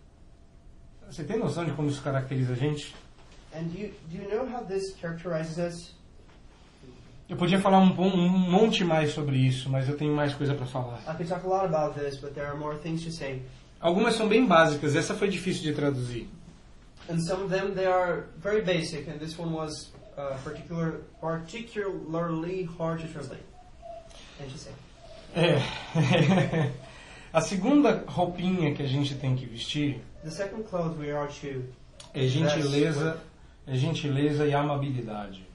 Você tem noção de como isso caracteriza a gente? And do you, do you know how this characterizes us? Eu podia falar um, bom- um monte mais sobre isso, mas eu tenho mais coisa para falar. I could talk a lot about this, but there are more things to say. Algumas são bem básicas, essa foi difícil de traduzir. And some of them they are very basic, and this one was uh, particular, particularly hard to translate. And to say. É. a segunda roupinha que a gente tem que vestir The second clothes we are to é gentileza, é gentileza e amabilidade.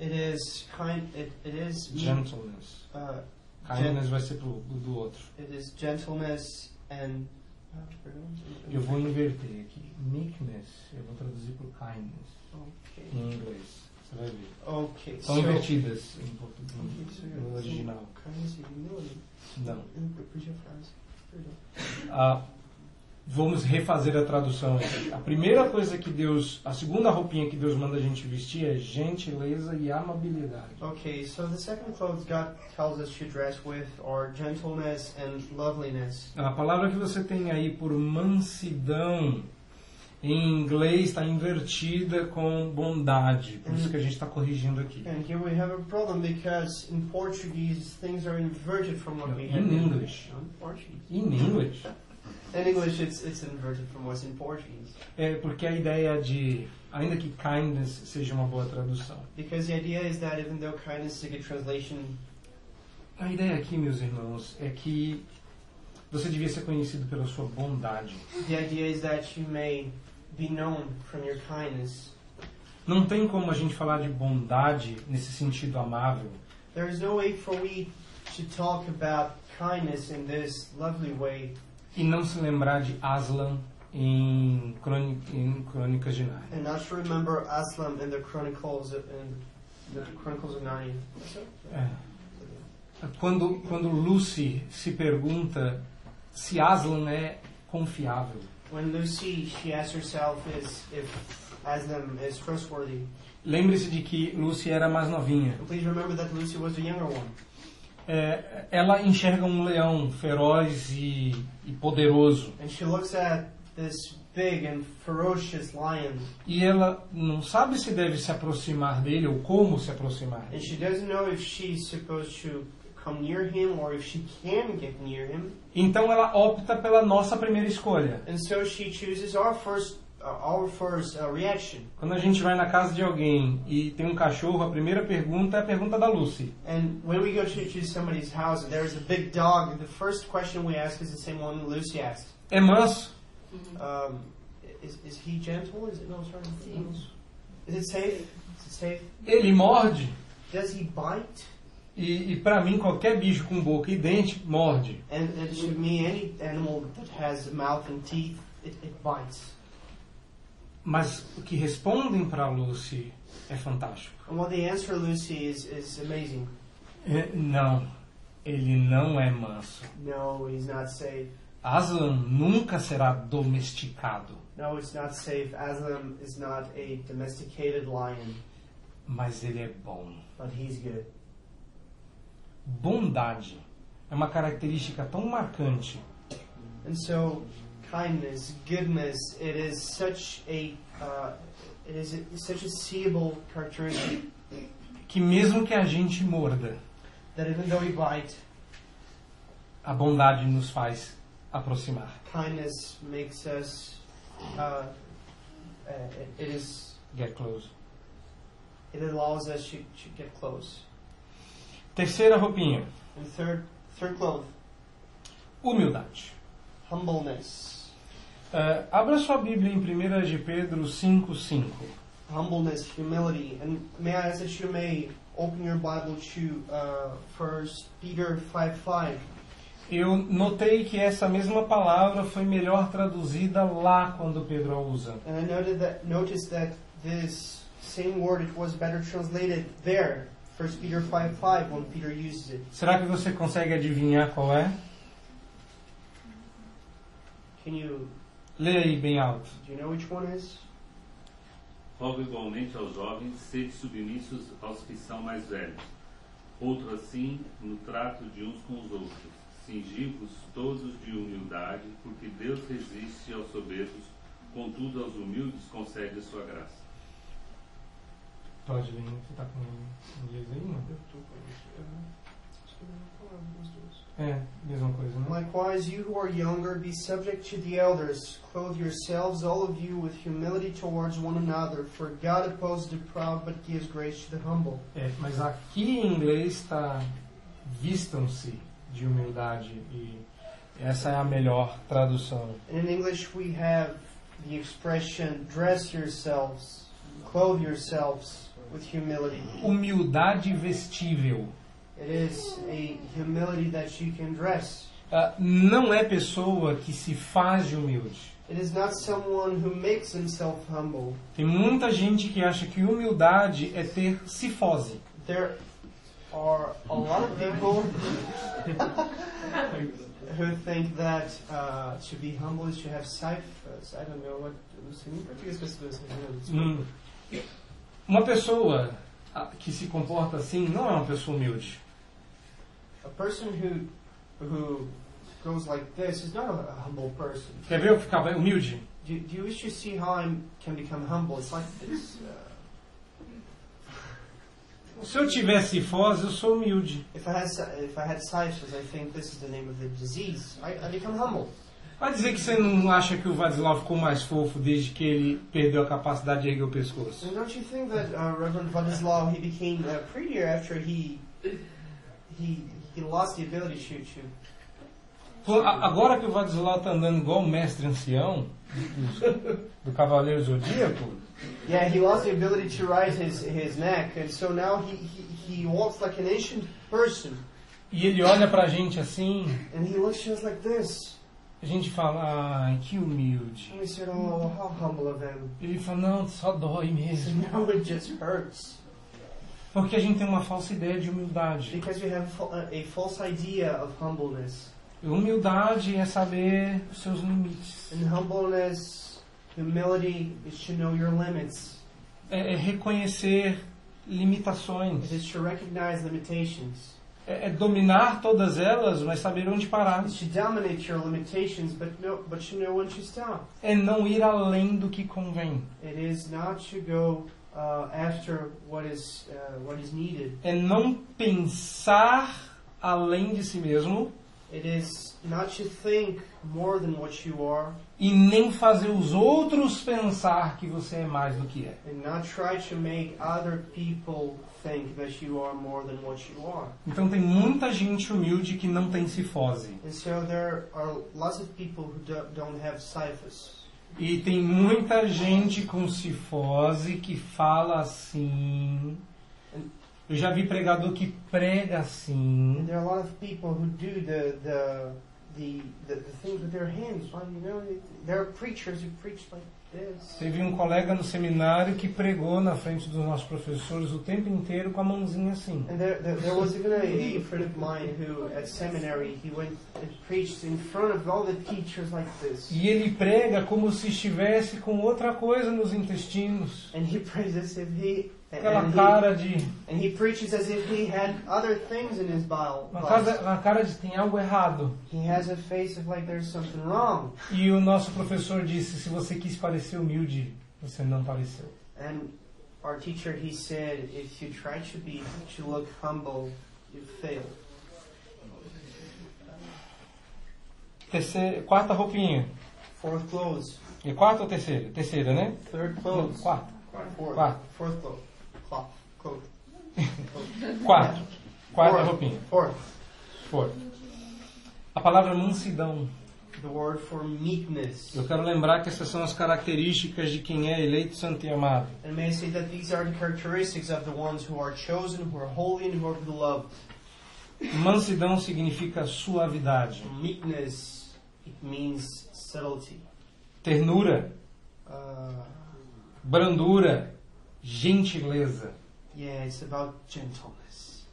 It is kind it, it is Gentleness. uh, Kindness vai ser pro, do outro. it is gentleness and Eu vou inverter aqui. Meekness, eu vou traduzir por kindness okay em inglês. Você vai ver. okay São so invertidas em okay, so português, no original. kindness e humility Não. Eu perdi a frase. Perdão. Ah, Vamos refazer a tradução aqui. A primeira coisa que Deus, a segunda roupinha que Deus manda a gente vestir é gentileza e amabilidade. Okay, so the second clothes God tells us to dress with are gentleness and loveliness. A palavra que você tem aí por mansidão em inglês está invertida com bondade, por isso que a gente está corrigindo aqui. And here we have a problem because in Portuguese things are inverted from what we have In English. In Portuguese. In English, In English, it's it's inverted from what's in Portuguese é porque a ideia de, ainda que kindness seja uma boa tradução, because the idea is that even though kindness is a good translation, a ideia aqui, meus irmãos, é que você devia ser conhecido pela sua bondade. the idea is that you may be known from your kindness. Não tem como a gente falar de bondade nesse sentido amável There is no way for we to talk about kindness in this lovely way e não se lembrar de Aslan em, em Crônicas de Nárnia. and not to remember Aslam in the Chronicles of, in the Chronicles of Narnia. É. Quando, quando Lucy se pergunta se Aslan é confiável, When Lucy, she asks herself is if Aslam is trustworthy. lembre-se de que Lucy era mais novinha. And please remember that Lucy was the younger one. É, ela enxerga um leão feroz e, e poderoso And she looks at this big and ferocious lion, e ela não sabe se deve se aproximar dele ou como se aproximar. and she doesn't know if she's supposed to come near him or if she can get near him. Então ela opta pela nossa primeira escolha. And so she chooses our first, our first uh, reaction. Quando a gente vai na casa de alguém e tem um cachorro, a primeira pergunta é a pergunta da Lucy. And when we go to, to somebody's house and there's a big dog, the first question we ask is the same one Lucy asked. É manso? Um, is, is he gentle? Is it no? Sorry. Is it safe? Is it safe? Ele morde? Does he bite? E, e para mim, qualquer bicho com boca e dente morde. And, and to me, any animal that has a mouth and teeth, it, it bites. Mas o que respondem para Lucy é fantástico. And what they answer Lucy is, is amazing. É, não, ele não é manso. No, he's not safe. Aslan nunca será domesticado, No, it's not safe. Aslam is not a domesticated lion, mas ele é bom. but he's good. Bondade é uma característica tão marcante And so, kindness, goodness, it is such a uh, it is a, such a seeable characteristic que mesmo que a gente morda, that even though we bite, a bondade nos faz aproximar. kindness makes us. Uh, uh, it, it is Get close. it allows us to, to get close. Terceira roupinha, And third, third humildade. humbleness. É, abra sua Bíblia em 1 de Pedro 5,5. Humbleness, humility, and may I ask that you may open your Bible to uh, First Peter five five. Eu notei que essa mesma palavra foi melhor traduzida lá quando Pedro a usa. And I noted that noticed that this same word it was better translated there, First Peter five five, when Peter uses it. Será que você consegue adivinhar qual é? Can you Leia aí bem alto. do you know which one is? Rogo igualmente aos jovens, sede submissos aos que são mais velhos. Outro assim, no trato de uns com os outros. Cingi-vos todos de humildade, porque Deus resiste aos soberbos, contudo aos humildes concede a sua graça. Pode ler, você tá com inglês aí, não? É, mesma coisa, né? Likewise, you who are younger, be subject to the elders. Clothe yourselves, all of you, with humility towards one another. For God opposes the proud, but gives grace to the humble. É, mas aqui em inglês está vistam-se de humildade e essa é a melhor tradução. In English, we have the expression, dress yourselves, clothe yourselves with humility. Humildade vestível. It is a humility that you can dress. Ah, não é pessoa que se faz de humilde. It is not someone who makes himself humble. Tem muita gente que acha que humildade é ter cifose. There are a lot of people. who think that uh, to be humble is to have ciphers. I don't know what. Português isso. Hum. Uma pessoa ah, que se comporta assim não é uma pessoa humilde. A person who who goes like this is not a, a humble person. Quer ver eu ficar humilde? Do, do you wish to see how I can become humble? It's like this. Uh, Se eu tivesse cifose, eu sou humilde. if I had if I had ciphers, I think this is the name of the disease. I, I become humble. Vai dizer que você não acha que o Vadislau ficou mais fofo desde que ele perdeu a capacidade de erguer o pescoço? And don't you think that uh, Reverend Vladislav he became uh, prettier after he he he lost the ability to to Pô, a- Agora que o Vadislau está andando igual o mestre ancião do, do Cavaleiro Zodíaco, Yeah, he lost the ability to rise his, his neck, and so now he, he, he walks like an ancient person, e ele olha pra gente assim, and he looks just like this. a gente fala, ai, que humilde. And we said, Oh, how humble of him. Ele fala, não, só dói mesmo. No, it just hurts. Porque a gente tem uma falsa ideia de humildade. Because we have a false idea of humbleness. Humildade é saber os seus limites. And humbleness, humility, is to know your limits. É, é reconhecer limitações. It is to recognize limitations. É, é dominar todas elas, mas saber onde parar. It's to dominate your limitations, but know, but to know when to stop. É não ir além do que convém. It is not to go uh, after what is uh, what is needed. É não pensar além de si mesmo It is not to think more than what you are, e nem fazer os outros pensar que você é mais do que é. and not try to make other people think that you are more than what you are. Então tem muita gente humilde que não tem cifose. And so there are lots of people who do, don't have ciphers. E tem muita gente com cifose que fala assim. Eu já vi pregador que prega assim. there are a lot of people who do the the the, the, things with their hands. You know, there are preachers who preach like. Teve um colega no seminário que pregou na frente dos nossos professores o tempo inteiro com a mãozinha assim. And there, there, there was even a, a friend of mine who, at seminary, he went and preached in front of all the teachers like this. E ele prega como se estivesse com outra coisa nos intestinos. And he prays as if he, Aquela and he, cara de. and he preaches as if he had other things in his. Uma cara, uma cara de tem algo errado. He has a face of like there's something wrong. E o nosso professor disse: se você quis parecer humilde, você não pareceu. And our teacher, he said, if you try to be, to look humble, you fail. Terceira, quarta roupinha. Fourth clothes. É quarta ou terceira? Terceira, né? Third Não, clothes. quarta. Fourth. Quarta. Fourth cloth. Cloth. Coat. Quarta. Fourth. roupinha. Fourth. Foi. A palavra mansidão. The word for meekness. Eu quero lembrar que essas são as características de quem é eleito, santo e amado. And may I say that these are the characteristics of the ones who are chosen, who are holy, and who are beloved. Mansidão significa suavidade, Meekness, it means subtlety. ternura, Uh, brandura, gentileza. Yeah, it's about gentleness.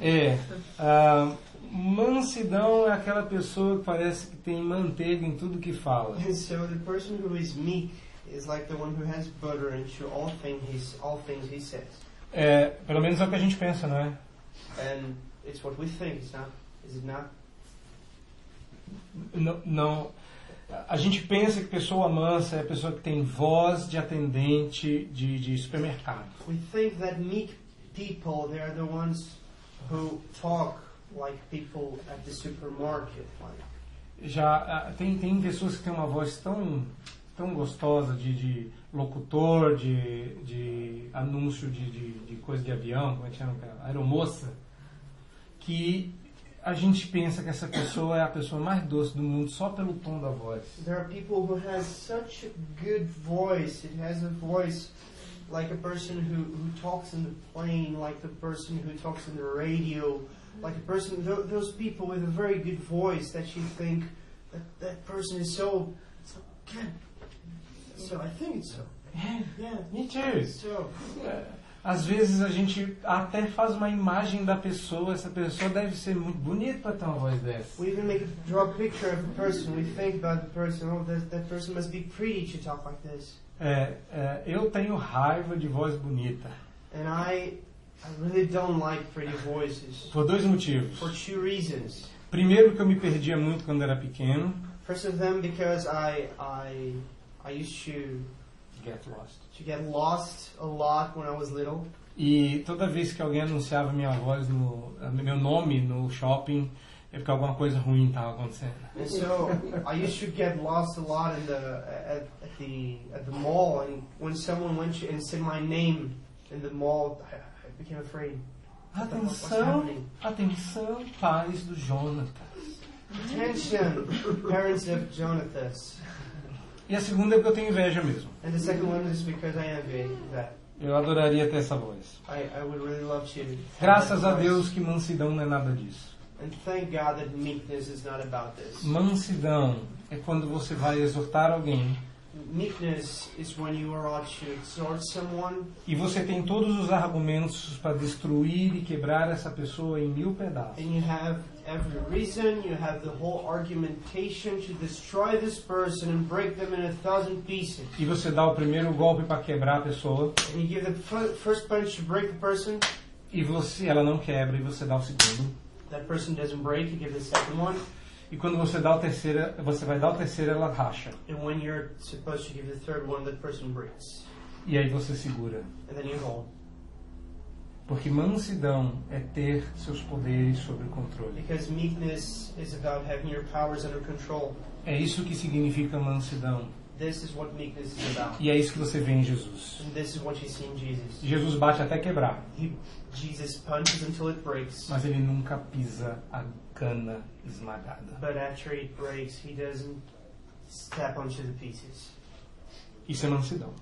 É. ah, mansidão é aquela pessoa que parece que tem manteiga em tudo que fala. And so the person who is meek is like the one who has butter into all things he, all things he says. É, pelo menos é o que a gente pensa, não é? And it's what we think, it's not, is it not? Não, não. A gente pensa que pessoa mansa é a pessoa que tem voz de atendente de, de supermercado. We think that meek people, they are the ones who talk like people at the supermarket. Like, Já ah, tem, tem pessoas que têm uma voz tão, tão gostosa de, de locutor, de, de anúncio de, de, de coisa de avião, como é que chama? Aeromoça, que a gente pensa que essa pessoa é a pessoa mais doce do mundo só pelo tom da voz. there are people who has such a good voice. It has a voice like a person who, who talks in the plane, like the person who talks in the radio, like a person, th- those people with a very good voice that you think that that person is so, so good. So I think it's so. É, Yeah, me too. so. Às vezes a gente até faz uma imagem da pessoa, essa pessoa deve ser muito bonita para ter uma voz dessa. We even make draw a picture of the person. We think about the person. Oh, that, that person must be pretty to talk like this. É, é, eu tenho raiva de voz bonita. And I, I really don't like pretty voices Por dois motivos. for two reasons. Primeiro que eu me perdia muito quando era pequeno. First of them, because I, I, I used to Get lost. to get lost a lot when I was little. E toda vez que alguém anunciava minha voz no meu nome no shopping, é porque alguma coisa ruim estava acontecendo. And so I used to get lost a lot in the at, at the at the mall, and when someone went to, and said my name in the mall, I, I became afraid. Atenção, atenção, pais do Jonatas. Attention, parents of Jonathas. E a segunda é porque eu tenho inveja mesmo. And the second one is because I envy that. Eu adoraria ter essa voz. I, I would really love to. Graças that a voice. Deus que mansidão não é nada disso. And thank God that meekness is not about this. Mansidão é quando você vai exortar alguém Meekness is when you are ought to exhort someone e você tem todos os argumentos para destruir e quebrar essa pessoa em mil pedaços. and you have every reason, you have the whole argumentation to destroy this person and break them in a thousand pieces. E você dá o primeiro golpe para quebrar a pessoa And you give the first punch to break the person, e você ela não quebra e você dá o segundo. that person doesn't break, you give the second one, E quando você dá o terceiro, você vai dar o terceiro ela racha. and when you're supposed to give the third one, that person breaks. E aí você segura. And then you hold. Porque mansidão é ter seus poderes sob controle. Because meekness is about having your powers under control. É isso que significa mansidão. This is what meekness is about. E é isso que você vê em Jesus. Jesus. Jesus bate até quebrar, He, mas ele nunca pisa a cana esmagada. But after it breaks, he doesn't step onto the pieces. Isso é mansidão.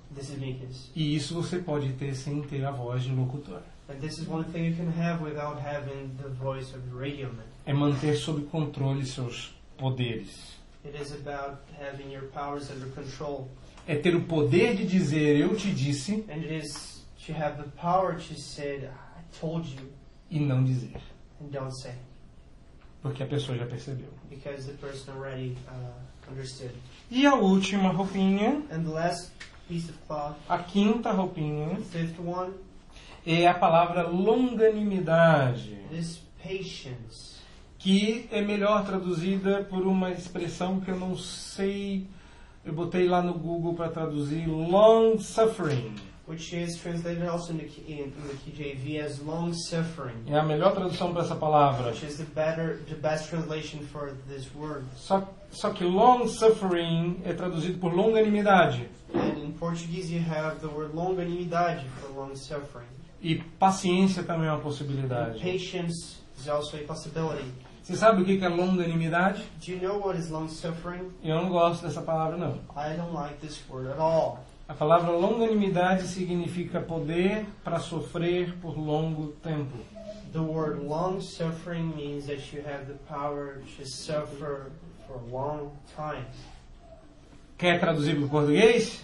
E isso você pode ter sem ter a voz de locutor. And this is one thing you can have without having the voice of the radio man. É manter sob controle seus poderes. It is about having your powers under control. É ter o poder de dizer eu te disse And it is to have the power to say, I told you, e não dizer. and don't say. Porque a pessoa já percebeu. Because the person already uh, understood. E a última roupinha, And the last piece of cloth, a quinta roupinha, the fifth one, é a palavra longanimidade, que é melhor traduzida por uma expressão que eu não sei, eu botei lá no Google para traduzir long suffering. which is translated also in the, in the KJV as long suffering, É a melhor tradução para essa palavra. which is the better, the best translation for this word. Só, só que long suffering é traduzido por longanimidade. And in Portuguese, you have the word longanimidade for long suffering. E paciência também é uma And possibilidade. patience is also a possibility. Você sabe o que que é longanimidade? Do you know what is long suffering? Eu não gosto dessa palavra, não. I don't like this word at all. A palavra longanimidade significa poder para sofrer por longo tempo. The word long suffering means that you have the power to suffer for a long time. Quer traduzir para o português?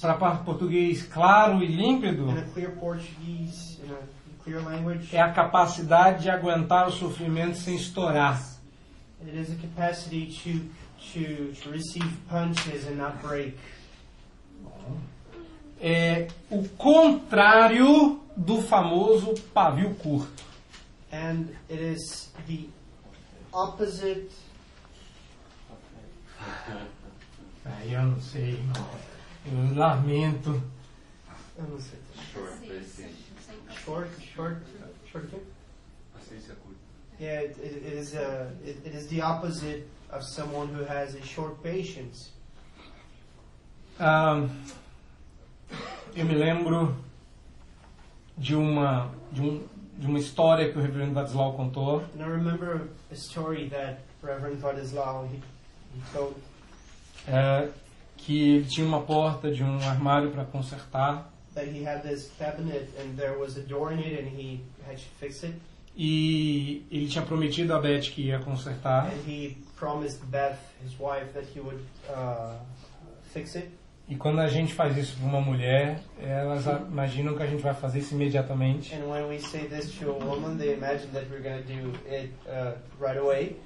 Para português claro e límpido, é a capacidade de aguentar o sofrimento sem estourar. it is a capacity to, to, to receive punches and not break. É o contrário do famoso pavio curto. And it is the opposite. Aí eu não sei, irmão. Eu lamento. I don't say Short, short, short, short again? Paciência curta. Yeah, it, it, it is uh, it, it is the opposite of someone who has a short patience. Ah, eu me lembro de uma, de, um, de uma história que o reverendo Vadislau contou. And I remember a story that Reverend Vadislau he, é, que ele tinha uma porta de um armário para consertar that he had this cabinet and there was a door in it and he had to fix it. e ele tinha prometido a Beth que ia consertar And he promised Beth, his wife, that he would uh, fix it. E quando a gente faz isso para uma mulher, elas imaginam que a gente vai fazer isso imediatamente. And when we say this to a woman, they imagine that we're going to do it uh, right away.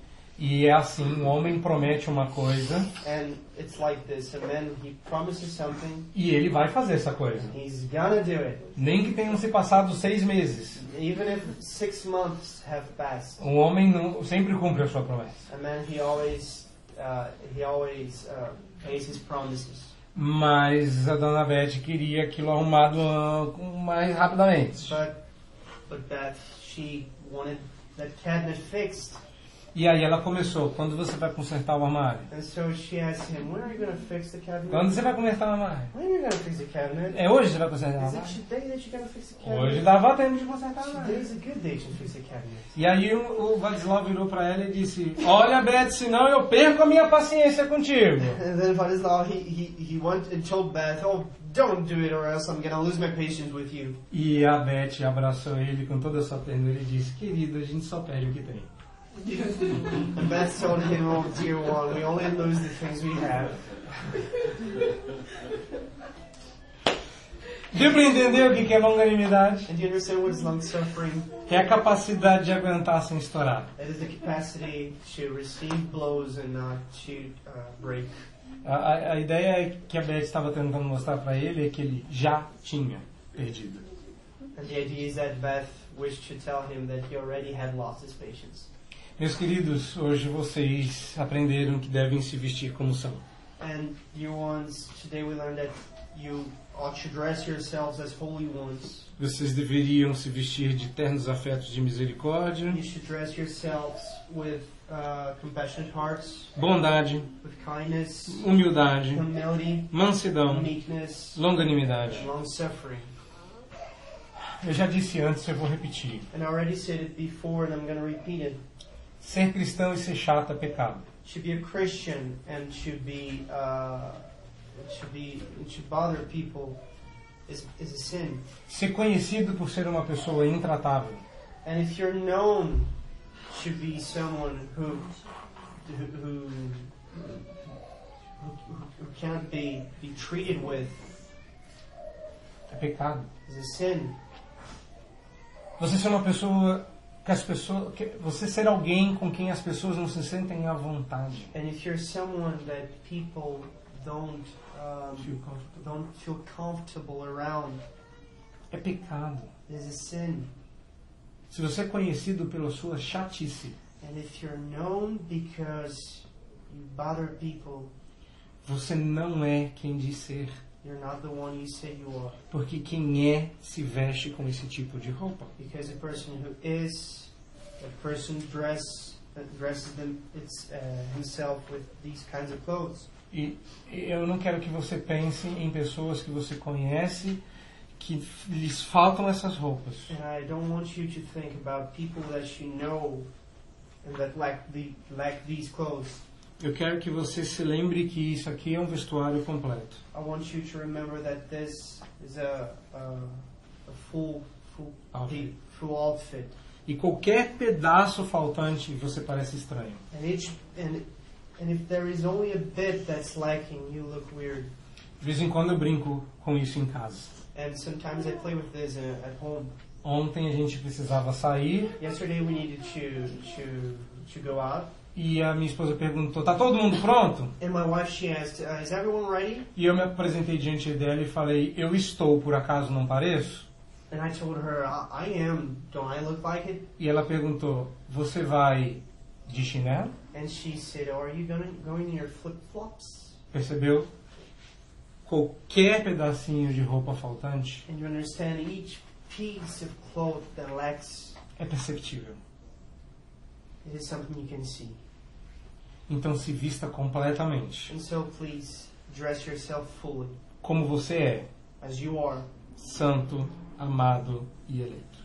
E é assim, um homem promete uma coisa And it's like this: a man he promises something, e ele vai fazer essa coisa. he's gonna do it, Nem que tenham se passado seis meses. even if six months have passed. Um homem não, sempre cumpre a sua promessa. Man he always uh, he always uh, pays his promises. Mas a dona Beth queria aquilo arrumado ah, mais rapidamente. But but that she wanted that cabinet fixed. E aí ela começou, quando você vai consertar o armário? So him? Quando você vai consertar o armário? É hoje que você vai consertar o armário? Hoje dava tempo de consertar o armário. E aí o, o Vadislau virou pra ela e disse, olha Beth, senão eu perco a minha paciência contigo. And then Vladislav, he, he, he went and told Beth, Oh, don't do it or else I'm lose my patience with you. E a Beth abraçou ele com toda a sua ternura e disse, querido, a gente só perde o que tem. Beth told him, Oh, dear one, we only lose the things we have. Deu pra entender o que que é longanimidade? And you understand what is long suffering? É a capacidade de aguentar sem estourar. It is the capacity to receive blows and not to uh, break. A, a, ideia que a Beth estava tentando mostrar pra ele é que ele já tinha perdido. And the idea is that Beth wished to tell him that he already had lost his patience. Meus queridos, hoje vocês aprenderam que devem se vestir como são. And dear ones, today we learned that you ought to dress yourselves as holy ones. Vocês deveriam se vestir de ternos afetos de misericórdia, You should dress yourselves with uh, compassionate hearts, bondade, with kindness, humildade, humility, mansidão, meekness, longanimidade. long suffering. Eu já disse antes, eu vou repetir. And I already said it before, and I'm going to repeat it. Ser cristão e ser chato é pecado. To be a Christian and to be uh, to be to bother people is is a sin. Ser conhecido por ser uma pessoa intratável. And if you're known to be someone who who who, who, cannot be, be treated with É pecado. is a sin. Você ser uma pessoa que as pessoas, que você ser alguém com quem as pessoas não se sentem à vontade. And if you're someone that people don't um, Feel comfortable. don't feel comfortable around É pecado. is a sin. Se você é conhecido pela sua chatice, And if you're known because you bother people, você não é quem diz ser. You're not the one you say you are. Porque quem é se veste com esse tipo de roupa. Because a person who is, a person dress dresses them, it's uh, himself with these kinds of clothes. E eu não quero que você pense em pessoas que você conhece que lhes faltam essas roupas. And I don't want you to think about people that you know and that lack the lack these clothes. Eu quero que você se lembre que isso aqui é um vestuário completo. I want you to remember that this is a a, a full full Outfit. full outfit. E qualquer pedaço faltante você parece estranho. And each and and if there is only a bit that's lacking, you look weird. De vez em quando eu brinco com isso em casa. And sometimes I play with this uh, at home. Ontem a gente precisava sair Yesterday we needed to to to go out, e a minha esposa perguntou: "Tá todo mundo pronto?" and my wife she asked, uh, "Is everyone ready?" E eu me apresentei diante dela e falei: "Eu estou, por acaso não pareço?" And I told her, I, "I am. Don't I look like it?" E ela perguntou: "Você vai de chinelo?" And she said, "Are you going going in your flip flops?" Percebeu? Qualquer pedacinho de roupa faltante And you understand each piece of cloth that lacks, é perceptível. it is something you can see. Então se vista completamente And so please dress yourself fully como você é, as you are, santo, amado e eleito.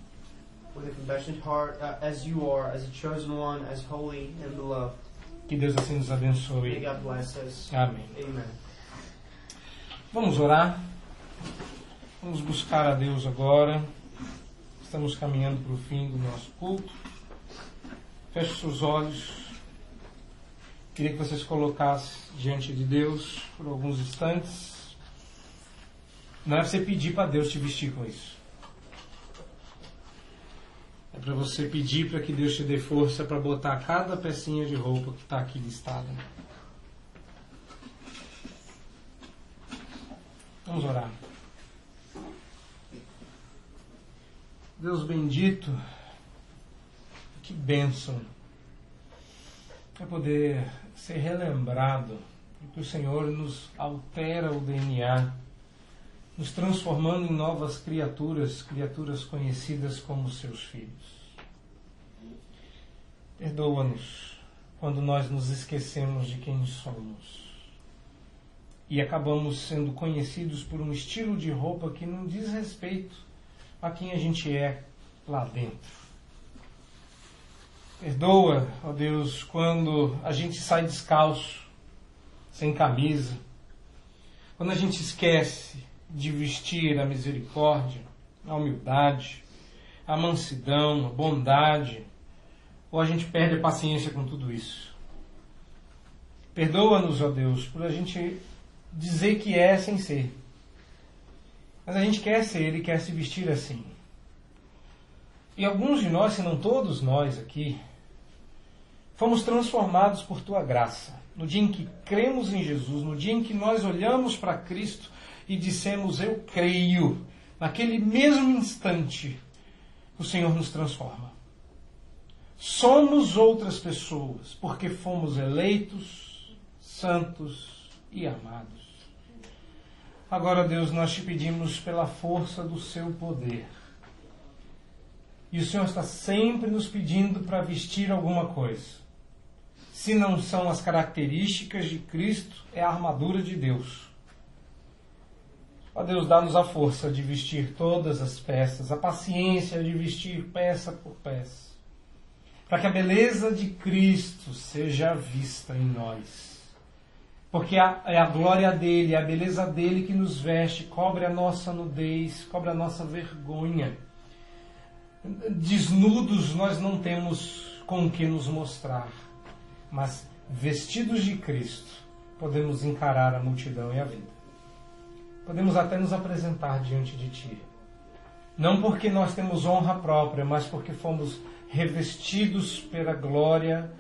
with a compassionate heart, uh, as you are, as a chosen one, as holy and beloved. Que Deus assim nos May abençoe. God bless us. Amém. Amen. Vamos orar. Vamos buscar a Deus agora. Estamos caminhando para o fim do nosso culto. Feche seus olhos. Queria que vocês colocassem diante de Deus por alguns instantes. Não é para você pedir para Deus te vestir com isso. É para você pedir para que Deus te dê força para botar cada pecinha de roupa que está aqui listada. Vamos orar. Deus bendito, que bênção é poder ser relembrado de que o Senhor nos altera o DNA, nos transformando em novas criaturas, criaturas conhecidas como seus filhos. Perdoa-nos quando nós nos esquecemos de quem somos e acabamos sendo conhecidos por um estilo de roupa que não diz respeito a quem a gente é lá dentro. Perdoa, ó Deus, quando a gente sai descalço, sem camisa, quando a gente esquece de vestir a misericórdia, a humildade, a mansidão, a bondade, ou a gente perde a paciência com tudo isso. Perdoa-nos, ó Deus, por a gente dizer que é sem ser. Mas a gente quer ser e quer se vestir assim. E alguns de nós, se não todos nós aqui, fomos transformados por tua graça. No dia em que cremos em Jesus, no dia em que nós olhamos para Cristo e dissemos eu creio, naquele mesmo instante, o Senhor nos transforma. Somos outras pessoas porque fomos eleitos, santos e amados. Agora, Deus, nós te pedimos pela força do seu poder. E o Senhor está sempre nos pedindo para vestir alguma coisa. Se não são as características de Cristo, é a armadura de Deus. Ó Deus, dá-nos a força de vestir todas as peças, a paciência de vestir peça por peça, para que a beleza de Cristo seja vista em nós porque é a glória dele, é a beleza dele que nos veste, cobre a nossa nudez, cobre a nossa vergonha. Desnudos nós não temos com que nos mostrar, mas vestidos de Cristo podemos encarar a multidão e a vida. Podemos até nos apresentar diante de Ti. Não porque nós temos honra própria, mas porque fomos revestidos pela glória,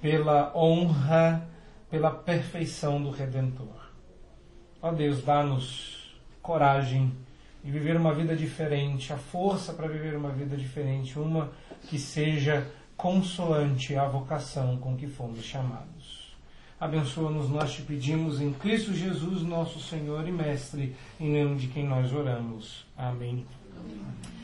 pela honra pela perfeição do Redentor. Ó Deus, dá-nos coragem de viver uma vida diferente, a força para viver uma vida diferente, uma que seja consoante à vocação com que fomos chamados. Abençoa-nos, nós te pedimos em Cristo Jesus, nosso Senhor e Mestre, em nome de quem nós oramos. Amém. Amém.